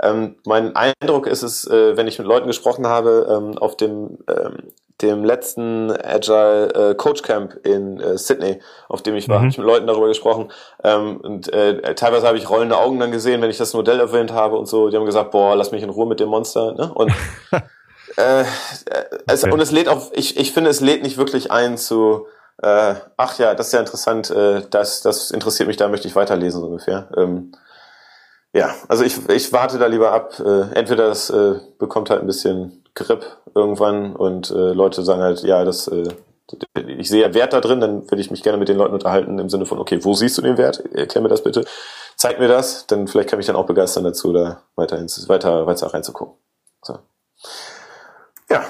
Ähm, mein Eindruck ist es, äh, wenn ich mit Leuten gesprochen habe, ähm, auf dem, ähm, dem letzten Agile äh, Coach Camp in äh, Sydney, auf dem ich war, mhm. habe ich mit Leuten darüber gesprochen. Ähm, und äh, teilweise habe ich rollende Augen dann gesehen, wenn ich das Modell erwähnt habe und so. Die haben gesagt, boah, lass mich in Ruhe mit dem Monster. Ne? Und Äh, es, okay. Und es lädt auch, ich, ich finde, es lädt nicht wirklich ein zu, äh, ach ja, das ist ja interessant, äh, das, das interessiert mich, da möchte ich weiterlesen, so ungefähr. Ähm, ja, also ich, ich warte da lieber ab. Äh, entweder das äh, bekommt halt ein bisschen Grip irgendwann und äh, Leute sagen halt, ja, das, äh, ich sehe Wert da drin, dann würde ich mich gerne mit den Leuten unterhalten im Sinne von, okay, wo siehst du den Wert? Erklär mir das bitte. Zeig mir das, denn vielleicht kann ich dann auch begeistern dazu, da weiter, weiter, weiter reinzugucken. So. Ja,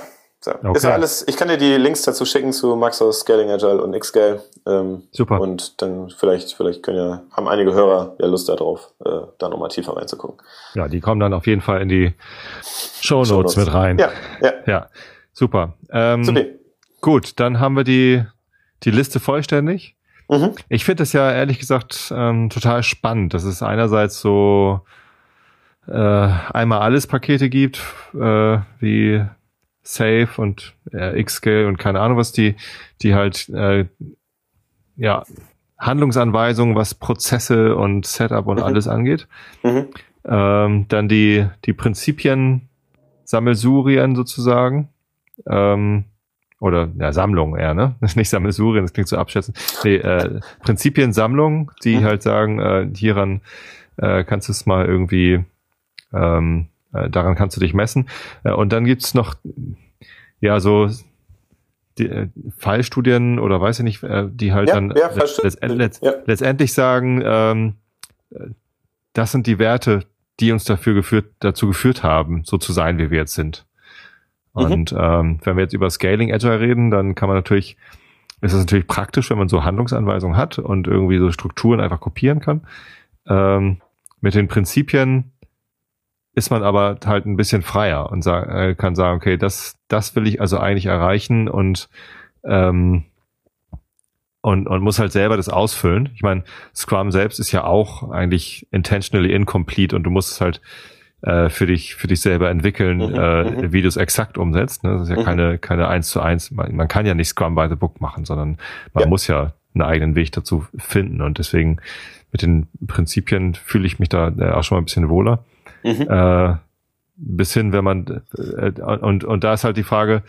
so. Okay. Ist alles, ich kann dir die Links dazu schicken zu Maxos, Scaling Agile und Xscale. Ähm, Super. Und dann vielleicht, vielleicht können ja, haben einige Hörer ja Lust darauf, äh, da nochmal tiefer reinzugucken. Ja, die kommen dann auf jeden Fall in die Show Notes, mit rein. Ja, ja. Ja, super. Ähm, super. Gut, dann haben wir die, die Liste vollständig. Mhm. Ich finde das ja ehrlich gesagt ähm, total spannend. dass es einerseits so äh, einmal alles Pakete gibt, äh, wie Safe und äh, Xscale und keine Ahnung was, die, die halt äh, ja Handlungsanweisungen, was Prozesse und Setup und mhm. alles angeht. Mhm. Ähm, dann die, die Prinzipien Sammelsurien sozusagen. Ähm, oder ja, Sammlung eher, ne? Nicht Sammelsurien, das klingt so abschätzend. Nee, äh, Prinzipiensammlung, die mhm. halt sagen, äh, hieran äh, kannst du es mal irgendwie ähm, äh, daran kannst du dich messen. Äh, und dann gibt's noch, ja, so die, äh, Fallstudien oder weiß ich nicht, äh, die halt ja, dann ja, letzt, letzt, ja. letztendlich sagen, ähm, das sind die Werte, die uns dafür geführt, dazu geführt haben, so zu sein, wie wir jetzt sind. Mhm. Und mhm. ähm, wenn wir jetzt über Scaling Agile reden, dann kann man natürlich, ist es natürlich praktisch, wenn man so Handlungsanweisungen hat und irgendwie so Strukturen einfach kopieren kann. Ähm, mit den Prinzipien ist man aber halt ein bisschen freier und sag, äh, kann sagen, okay, das, das will ich also eigentlich erreichen und ähm, und, und muss halt selber das ausfüllen. Ich meine, Scrum selbst ist ja auch eigentlich intentionally incomplete und du musst es halt äh, für dich für dich selber entwickeln, mhm, äh, mhm. wie du es exakt umsetzt. Ne? Das ist ja mhm. keine keine eins zu eins. Man, man, kann ja nicht Scrum by the Book machen, sondern man ja. muss ja einen eigenen Weg dazu finden und deswegen mit den Prinzipien fühle ich mich da äh, auch schon mal ein bisschen wohler. Mhm. Äh, bis hin, wenn man äh, und und da ist halt die Frage,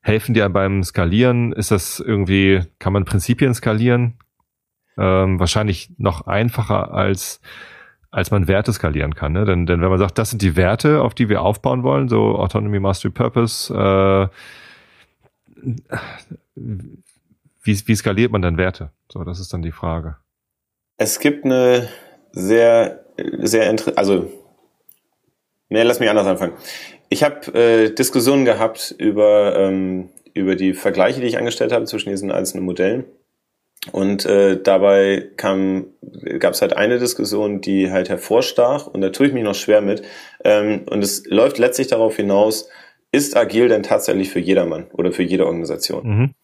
helfen die beim Skalieren? Ist das irgendwie, kann man Prinzipien skalieren? Ähm, wahrscheinlich noch einfacher als als man Werte skalieren kann. Ne? Denn, denn wenn man sagt, das sind die Werte, auf die wir aufbauen wollen, so Autonomy, Mastery, Purpose, äh, wie, wie skaliert man dann Werte? So, das ist dann die Frage. Es gibt eine sehr, sehr, also Nee, lass mich anders anfangen. Ich habe äh, Diskussionen gehabt über, ähm, über die Vergleiche, die ich angestellt habe zwischen diesen einzelnen Modellen. Und äh, dabei kam, gab es halt eine Diskussion, die halt hervorstach, und da tue ich mich noch schwer mit. Ähm, und es läuft letztlich darauf hinaus, ist agil denn tatsächlich für jedermann oder für jede Organisation? Mhm.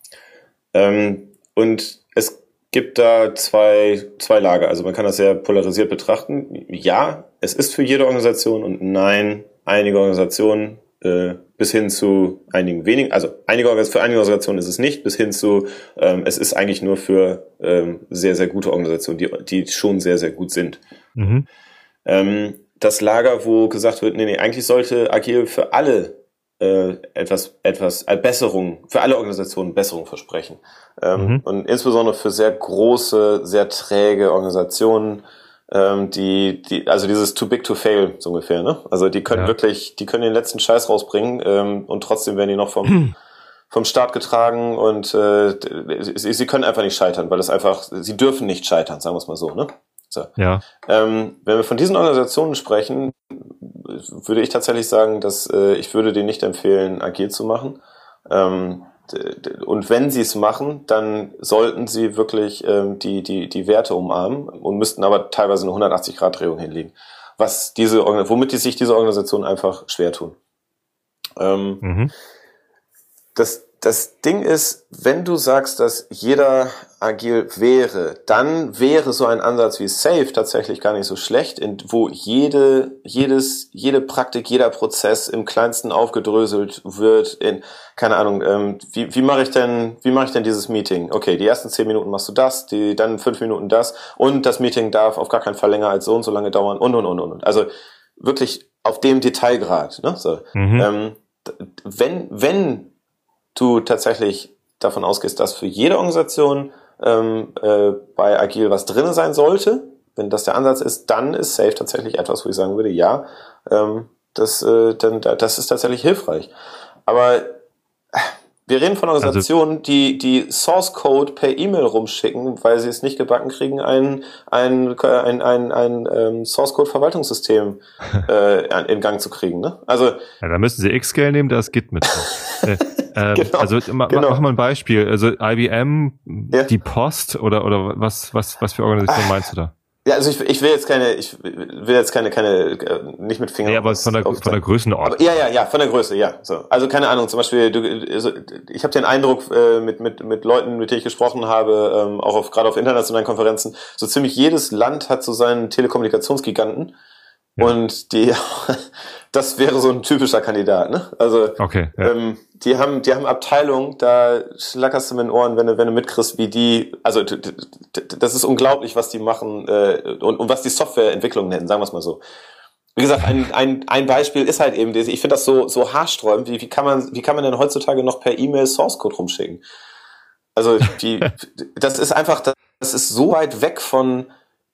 Ähm, und gibt da zwei, zwei Lager. Also man kann das sehr polarisiert betrachten. Ja, es ist für jede Organisation und nein, einige Organisationen äh, bis hin zu einigen wenigen, also einige, für einige Organisationen ist es nicht, bis hin zu, ähm, es ist eigentlich nur für ähm, sehr, sehr gute Organisationen, die, die schon sehr, sehr gut sind. Mhm. Ähm, das Lager, wo gesagt wird, nee, nee, eigentlich sollte Agil für alle äh, etwas, etwas äh, Besserung, für alle Organisationen Besserung versprechen. Ähm, mhm. Und insbesondere für sehr große, sehr träge Organisationen, ähm, die, die, also dieses too big to fail, so ungefähr, ne? Also die können ja. wirklich, die können den letzten Scheiß rausbringen ähm, und trotzdem werden die noch vom vom Start getragen und äh, sie, sie können einfach nicht scheitern, weil es einfach, sie dürfen nicht scheitern, sagen wir es mal so, ne? So. Ja. Ähm, wenn wir von diesen Organisationen sprechen, würde ich tatsächlich sagen, dass äh, ich würde denen nicht empfehlen, agil zu machen. Ähm, und wenn sie es machen, dann sollten sie wirklich ähm, die, die, die Werte umarmen und müssten aber teilweise eine 180-Grad-Drehung hinlegen. Was diese, womit die sich diese Organisationen einfach schwer tun. Ähm, mhm. Das das Ding ist, wenn du sagst, dass jeder agil wäre, dann wäre so ein Ansatz wie Safe tatsächlich gar nicht so schlecht, in, wo jede, jedes, jede Praktik, jeder Prozess im kleinsten aufgedröselt wird in, keine Ahnung, ähm, wie, wie mache ich denn, wie mache ich denn dieses Meeting? Okay, die ersten zehn Minuten machst du das, die, dann fünf Minuten das und das Meeting darf auf gar keinen Fall länger als so und so lange dauern und und und und. und. Also wirklich auf dem Detailgrad, ne? So. Mhm. Ähm, wenn, wenn du tatsächlich davon ausgehst, dass für jede Organisation ähm, äh, bei Agil was drin sein sollte, wenn das der Ansatz ist, dann ist Safe tatsächlich etwas, wo ich sagen würde, ja, ähm, das, äh, dann, das ist tatsächlich hilfreich. Aber wir reden von also Organisationen, also, die die Source Code per E-Mail rumschicken, weil sie es nicht gebacken kriegen, ein ein ein ein, ein ähm, Source Code Verwaltungssystem äh, in Gang zu kriegen. Ne? Also ja, da müssen sie Xscale nehmen, da ist Git mit. äh, äh, genau, also ma, genau. mach mal ein Beispiel. Also IBM, ja. die Post oder oder was was was für Organisation meinst du da? Ja, also ich, ich will jetzt keine, ich will jetzt keine, keine, äh, nicht mit Fingern. Ja, aber von der, von der Größenordnung. Aber, ja, ja, ja, von der Größe, ja. So. Also keine Ahnung, zum Beispiel, du, also ich habe den Eindruck, äh, mit, mit, mit Leuten, mit denen ich gesprochen habe, ähm, auch auf, gerade auf internationalen Konferenzen, so ziemlich jedes Land hat so seinen Telekommunikationsgiganten. Ja. Und die, das wäre so ein typischer Kandidat, ne? Also okay, ja. ähm, die haben, die haben Abteilungen, da schlackerst du mit den Ohren, wenn du, wenn du mitkriegst, wie die, also das ist unglaublich, was die machen äh, und, und was die Softwareentwicklung nennen, sagen wir es mal so. Wie gesagt, ein, ein, ein Beispiel ist halt eben, ich finde das so, so haarsträubend, wie, wie, kann man, wie kann man denn heutzutage noch per E-Mail Source Code rumschicken? Also die, das ist einfach, das ist so weit weg von,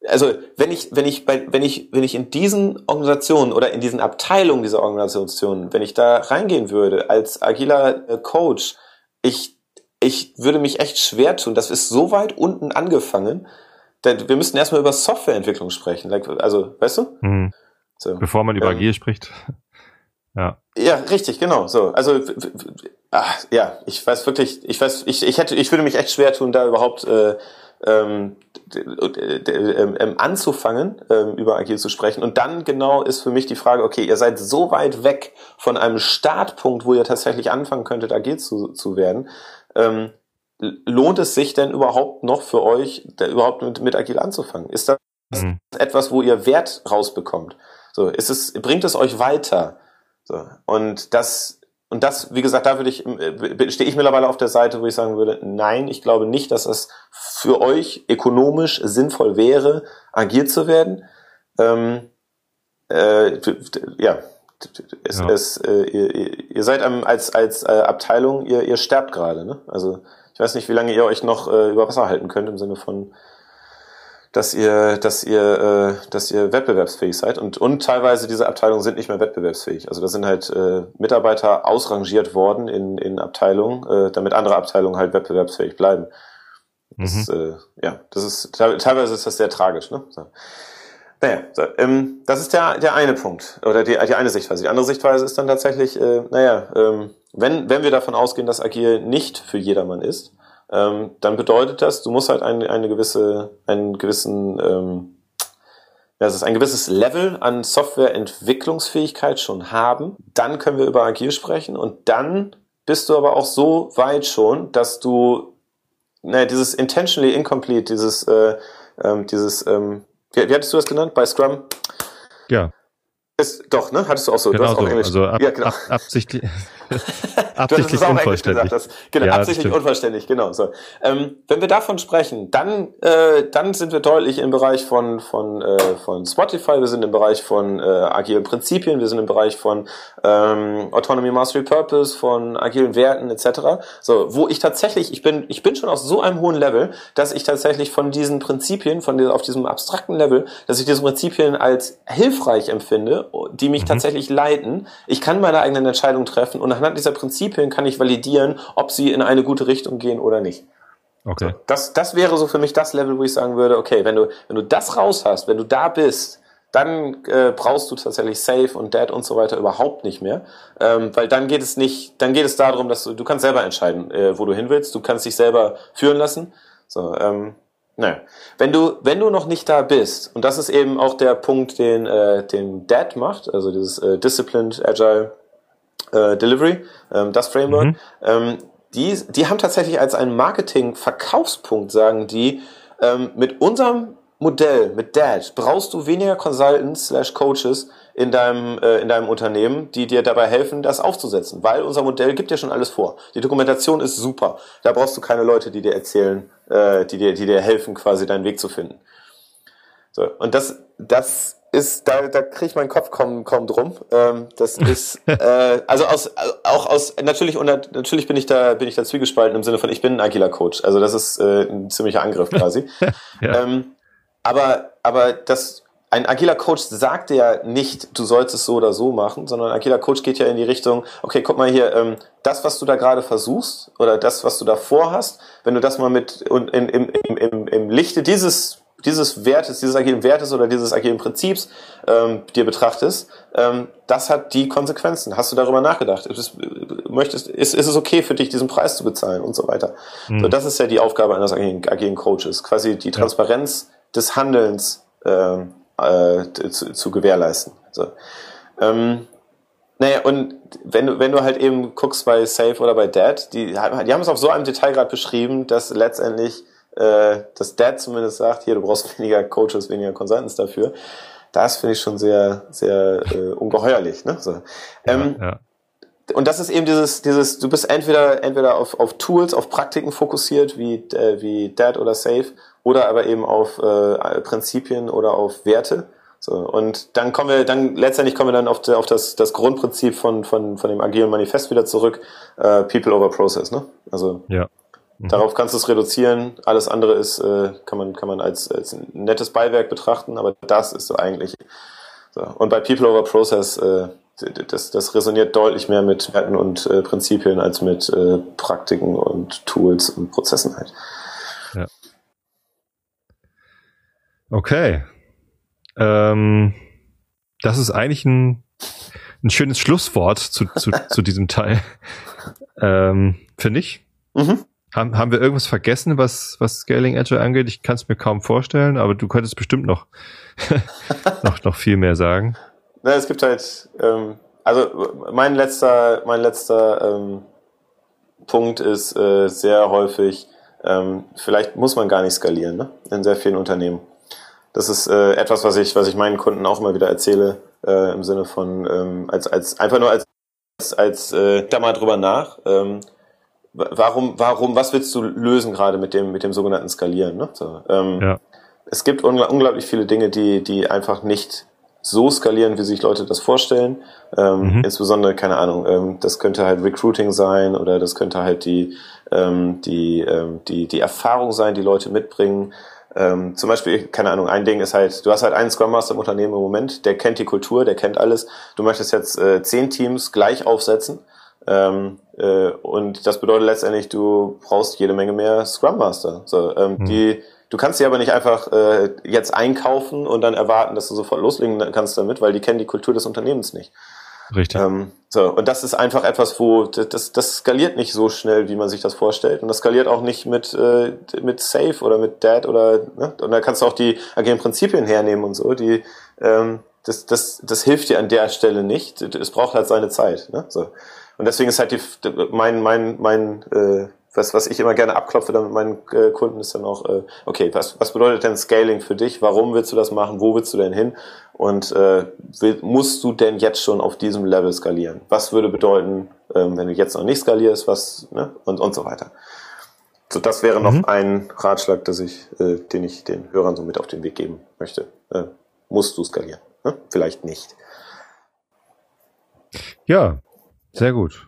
also wenn ich, wenn ich bei, wenn ich, wenn ich in diesen Organisationen oder in diesen Abteilungen dieser Organisationen, wenn ich da reingehen würde als agiler äh, Coach, ich, ich würde mich echt schwer tun. Das ist so weit unten angefangen. Denn wir müssten erstmal über Softwareentwicklung sprechen. Also, weißt du? Mhm. So. Bevor man über ähm, Agil spricht. ja. Ja, richtig, genau. So, also ach, ja, ich weiß wirklich, ich weiß, ich, ich hätte, ich würde mich echt schwer tun, da überhaupt äh, ähm, ähm, anzufangen, ähm, über agil zu sprechen. Und dann genau ist für mich die Frage, okay, ihr seid so weit weg von einem Startpunkt, wo ihr tatsächlich anfangen könntet, agil zu, zu werden. Ähm, lohnt es sich denn überhaupt noch für euch, überhaupt mit, mit agil anzufangen? Ist das mhm. etwas, wo ihr Wert rausbekommt? So, ist es, bringt es euch weiter? So, und das und das, wie gesagt, da würde ich, äh, stehe ich mittlerweile auf der Seite, wo ich sagen würde, nein, ich glaube nicht, dass es für euch ökonomisch sinnvoll wäre, agiert zu werden. Ähm, äh, ja, es, ja. Es, äh, ihr, ihr seid als, als äh, Abteilung, ihr, ihr sterbt gerade. Ne? Also ich weiß nicht, wie lange ihr euch noch äh, über Wasser halten könnt im Sinne von dass ihr, dass ihr, äh, dass ihr wettbewerbsfähig seid und und teilweise diese Abteilungen sind nicht mehr wettbewerbsfähig. Also da sind halt äh, Mitarbeiter ausrangiert worden in in Abteilungen, äh, damit andere Abteilungen halt wettbewerbsfähig bleiben. Das, mhm. äh, ja, das ist teilweise ist das sehr tragisch. Ne? So. Naja, so, ähm, das ist der der eine Punkt oder die die eine Sichtweise. Die andere Sichtweise ist dann tatsächlich, äh, naja, ähm, wenn wenn wir davon ausgehen, dass Agil nicht für jedermann ist ähm, dann bedeutet das, du musst halt eine, eine gewisse, einen gewissen, ähm, ja, es ist ein gewisses Level an Softwareentwicklungsfähigkeit schon haben. Dann können wir über Agil sprechen und dann bist du aber auch so weit schon, dass du naja, dieses intentionally incomplete, dieses, äh, ähm, dieses, ähm, wie, wie hattest du das genannt bei Scrum? Ja. Ist, doch, ne? Hattest du auch so. Genau du hast auch so. Englisch. Also ab, ja, genau. ab, absichtlich. absichtlich unvollständig. Gesagt, das, genau, ja, absichtlich unvollständig, genau. So. Ähm, wenn wir davon sprechen, dann, äh, dann sind wir deutlich im Bereich von, von, äh, von Spotify, wir sind im Bereich von äh, agilen Prinzipien, wir sind im Bereich von ähm, Autonomy Mastery Purpose, von agilen Werten etc. So, wo ich tatsächlich, ich bin, ich bin schon auf so einem hohen Level, dass ich tatsächlich von diesen Prinzipien, von dieser, auf diesem abstrakten Level, dass ich diese Prinzipien als hilfreich empfinde, die mich mhm. tatsächlich leiten. Ich kann meine eigenen Entscheidungen treffen und anhand dieser Prinzipien kann ich validieren, ob sie in eine gute Richtung gehen oder nicht. Okay. Das, das wäre so für mich das Level, wo ich sagen würde, okay, wenn du, wenn du das raus hast, wenn du da bist, dann äh, brauchst du tatsächlich Safe und Dead und so weiter überhaupt nicht mehr, ähm, weil dann geht es nicht, dann geht es darum, dass du, du kannst selber entscheiden, äh, wo du hin willst, du kannst dich selber führen lassen. So, ähm, naja. Wenn du, wenn du noch nicht da bist, und das ist eben auch der Punkt, den, äh, den Dead macht, also dieses äh, Disciplined Agile äh, Delivery, ähm, das Framework, mhm. ähm, die, die haben tatsächlich als einen Marketing-Verkaufspunkt, sagen die, ähm, mit unserem Modell, mit Dad, brauchst du weniger Consultants slash Coaches in deinem, äh, in deinem Unternehmen, die dir dabei helfen, das aufzusetzen. Weil unser Modell gibt dir schon alles vor. Die Dokumentation ist super. Da brauchst du keine Leute, die dir erzählen, äh, die, dir, die dir helfen, quasi deinen Weg zu finden. So, und das, das ist, da, da kriege ich meinen Kopf kaum, kaum drum. Ähm, das ist, äh, also aus, auch aus, natürlich, und natürlich bin ich da, bin ich da zwiegespalten im Sinne von, ich bin ein agiler Coach. Also das ist äh, ein ziemlicher Angriff quasi. ja. ähm, aber, aber das, ein agiler Coach sagt ja nicht, du sollst es so oder so machen, sondern ein agiler Coach geht ja in die Richtung, okay, guck mal hier, ähm, das, was du da gerade versuchst oder das, was du da vorhast, wenn du das mal mit und im, im, im, im Lichte dieses dieses Wertes, dieses agilen Wertes oder dieses agilen Prinzips ähm, dir betrachtest, ähm, das hat die Konsequenzen. Hast du darüber nachgedacht? Ist, möchtest, ist, ist es okay für dich, diesen Preis zu bezahlen und so weiter? Mhm. So, das ist ja die Aufgabe eines agilen, agilen Coaches, quasi die Transparenz ja. des Handelns äh, äh, zu, zu gewährleisten. So. Ähm, naja, und wenn du, wenn du halt eben guckst bei Safe oder bei Dad, die, die haben es auf so einem Detailgrad beschrieben, dass letztendlich äh, dass Dad zumindest sagt, hier, du brauchst weniger Coaches, weniger Consultants dafür. Das finde ich schon sehr, sehr äh, ungeheuerlich. Ne? So. Ähm, ja, ja. Und das ist eben dieses, dieses, du bist entweder, entweder auf, auf Tools, auf Praktiken fokussiert, wie, äh, wie Dad oder Safe, oder aber eben auf äh, Prinzipien oder auf Werte. So, und dann kommen wir, dann letztendlich kommen wir dann auf, auf das, das Grundprinzip von, von, von dem agilen Manifest wieder zurück, äh, People over Process, ne? Also ja. Mhm. Darauf kannst du es reduzieren. Alles andere ist, äh, kann man, kann man als, als ein nettes Beiwerk betrachten, aber das ist so eigentlich. So. Und bei People over Process, äh, das, das resoniert deutlich mehr mit Werten und äh, Prinzipien als mit äh, Praktiken und Tools und Prozessen halt. Ja. Okay. Ähm, das ist eigentlich ein, ein schönes Schlusswort zu, zu, zu diesem Teil. Ähm, Finde ich. Mhm. Haben, haben wir irgendwas vergessen, was, was Scaling Agile angeht? Ich kann es mir kaum vorstellen, aber du könntest bestimmt noch, noch, noch viel mehr sagen. Na, es gibt halt, ähm, also mein letzter, mein letzter ähm, Punkt ist äh, sehr häufig, ähm, vielleicht muss man gar nicht skalieren, ne? In sehr vielen Unternehmen. Das ist äh, etwas, was ich, was ich meinen Kunden auch immer wieder erzähle, äh, im Sinne von ähm, als, als einfach nur als als, als äh, da mal drüber nach. Ähm, warum, warum, was willst du lösen gerade mit dem, mit dem sogenannten Skalieren? Ne? So, ähm, ja. Es gibt ungl unglaublich viele Dinge, die, die einfach nicht so skalieren, wie sich Leute das vorstellen. Ähm, mhm. Insbesondere, keine Ahnung, ähm, das könnte halt Recruiting sein oder das könnte halt die, ähm, die, ähm, die, die Erfahrung sein, die Leute mitbringen. Ähm, zum Beispiel, keine Ahnung, ein Ding ist halt, du hast halt einen Scrum Master im Unternehmen im Moment, der kennt die Kultur, der kennt alles. Du möchtest jetzt äh, zehn Teams gleich aufsetzen ähm, äh, und das bedeutet letztendlich, du brauchst jede Menge mehr Scrum Master. So, ähm, mhm. die, du kannst sie aber nicht einfach äh, jetzt einkaufen und dann erwarten, dass du sofort loslegen kannst damit, weil die kennen die Kultur des Unternehmens nicht. Richtig. Ähm, so, und das ist einfach etwas, wo das, das skaliert nicht so schnell, wie man sich das vorstellt. Und das skaliert auch nicht mit, äh, mit Safe oder mit Dad oder ne? und da kannst du auch die agilen Prinzipien hernehmen und so. Die ähm, das, das, das hilft dir an der Stelle nicht. Es braucht halt seine Zeit. Ne? So. Und deswegen ist halt die, mein, mein, mein, äh, was, was ich immer gerne abklopfe dann mit meinen äh, Kunden ist dann auch, äh, okay, was, was bedeutet denn Scaling für dich? Warum willst du das machen? Wo willst du denn hin? Und äh, will, musst du denn jetzt schon auf diesem Level skalieren? Was würde bedeuten, ähm, wenn du jetzt noch nicht skalierst, was, ne? Und, und so weiter. So, das wäre noch mhm. ein Ratschlag, dass ich, äh, den ich den Hörern so mit auf den Weg geben möchte. Äh, musst du skalieren? Ne? Vielleicht nicht. Ja, sehr gut.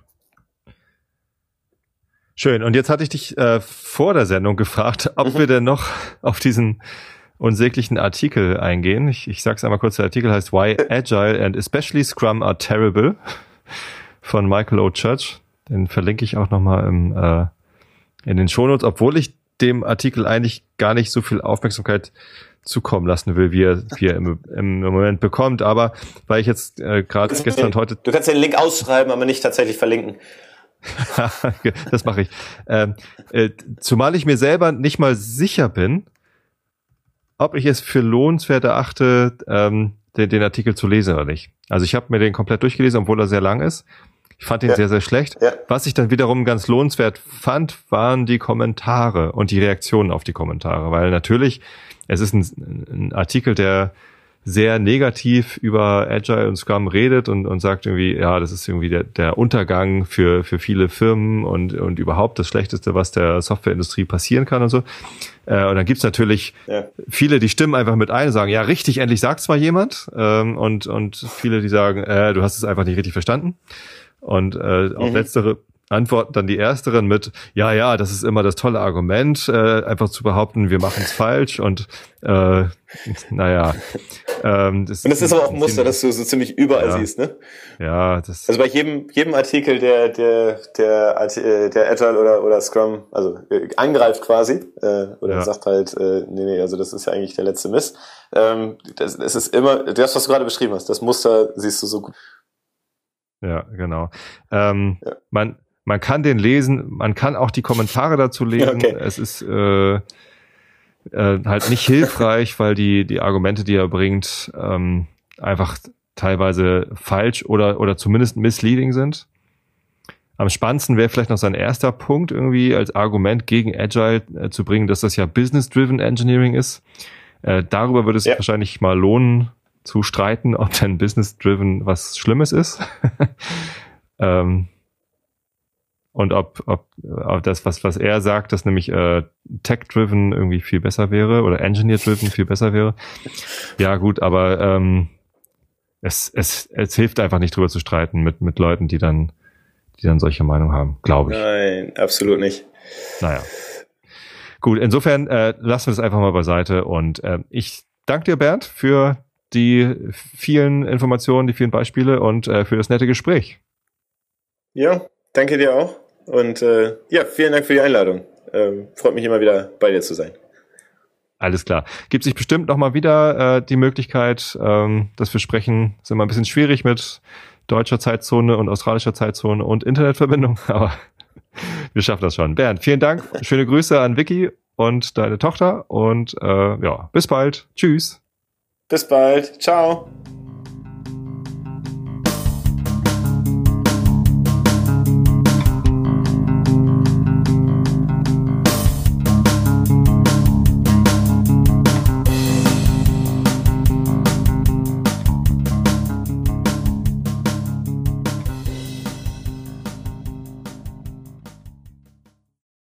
Schön. Und jetzt hatte ich dich äh, vor der Sendung gefragt, ob mhm. wir denn noch auf diesen unsäglichen Artikel eingehen. Ich, ich sage es einmal kurz, der Artikel heißt Why Agile and especially Scrum are terrible. von Michael O. Church. Den verlinke ich auch nochmal im, äh, in den Shownotes, obwohl ich dem Artikel eigentlich gar nicht so viel Aufmerksamkeit zukommen lassen will, wie er, wie er im, im Moment bekommt. Aber weil ich jetzt äh, gerade gestern und heute. Du kannst den Link ausschreiben, aber nicht tatsächlich verlinken. das mache ich. Ähm, äh, zumal ich mir selber nicht mal sicher bin, ob ich es für lohnenswert erachte, ähm, den, den Artikel zu lesen oder nicht. Also ich habe mir den komplett durchgelesen, obwohl er sehr lang ist. Ich fand ihn ja. sehr, sehr schlecht. Ja. Was ich dann wiederum ganz lohnenswert fand, waren die Kommentare und die Reaktionen auf die Kommentare. Weil natürlich, es ist ein, ein Artikel, der sehr negativ über Agile und Scrum redet und, und sagt irgendwie, ja, das ist irgendwie der, der Untergang für, für viele Firmen und, und überhaupt das Schlechteste, was der Softwareindustrie passieren kann und so. Äh, und dann gibt's natürlich ja. viele, die stimmen einfach mit ein und sagen, ja, richtig, endlich sagt's mal jemand. Ähm, und, und viele, die sagen, äh, du hast es einfach nicht richtig verstanden. Und äh, auf mhm. letztere antworten dann die Ersteren mit, ja, ja, das ist immer das tolle Argument, äh, einfach zu behaupten, wir machen es falsch und äh, naja. Ähm, das und das ist aber auch ein Muster, das du so ziemlich überall ja, siehst, ne? Ja, das. Also bei jedem, jedem Artikel, der, der, der, äh, der Agile oder, oder Scrum, also äh, angreift quasi, äh, oder ja. sagt halt, äh, nee, nee, also das ist ja eigentlich der letzte Mist. Ähm, das, das ist immer, das, was du gerade beschrieben hast, das Muster siehst du so gut. Ja, genau. Ähm, ja. Man, man kann den lesen, man kann auch die Kommentare dazu lesen. Okay. Es ist äh, äh, halt nicht hilfreich, weil die, die Argumente, die er bringt, ähm, einfach teilweise falsch oder, oder zumindest misleading sind. Am spannendsten wäre vielleicht noch sein erster Punkt irgendwie als Argument gegen Agile äh, zu bringen, dass das ja Business-Driven Engineering ist. Äh, darüber würde es ja. wahrscheinlich mal lohnen zu streiten, ob denn Business-Driven was Schlimmes ist. ähm, und ob, ob, ob das, was, was er sagt, dass nämlich äh, Tech-driven irgendwie viel besser wäre oder Engineer-driven viel besser wäre. Ja, gut, aber ähm, es, es, es hilft einfach nicht drüber zu streiten mit, mit Leuten, die dann, die dann solche Meinung haben, glaube ich. Nein, absolut nicht. Naja. Gut, insofern äh, lassen wir das einfach mal beiseite und äh, ich danke dir, Bernd, für die vielen Informationen, die vielen Beispiele und äh, für das nette Gespräch. Ja, danke dir auch. Und äh, ja, vielen Dank für die Einladung. Ähm, freut mich immer wieder bei dir zu sein. Alles klar. Gibt sich bestimmt nochmal wieder äh, die Möglichkeit, ähm, dass wir sprechen. Ist immer ein bisschen schwierig mit deutscher Zeitzone und australischer Zeitzone und Internetverbindung, aber wir schaffen das schon. Bernd, vielen Dank. Schöne Grüße an Vicky und deine Tochter und äh, ja, bis bald. Tschüss. Bis bald. Ciao.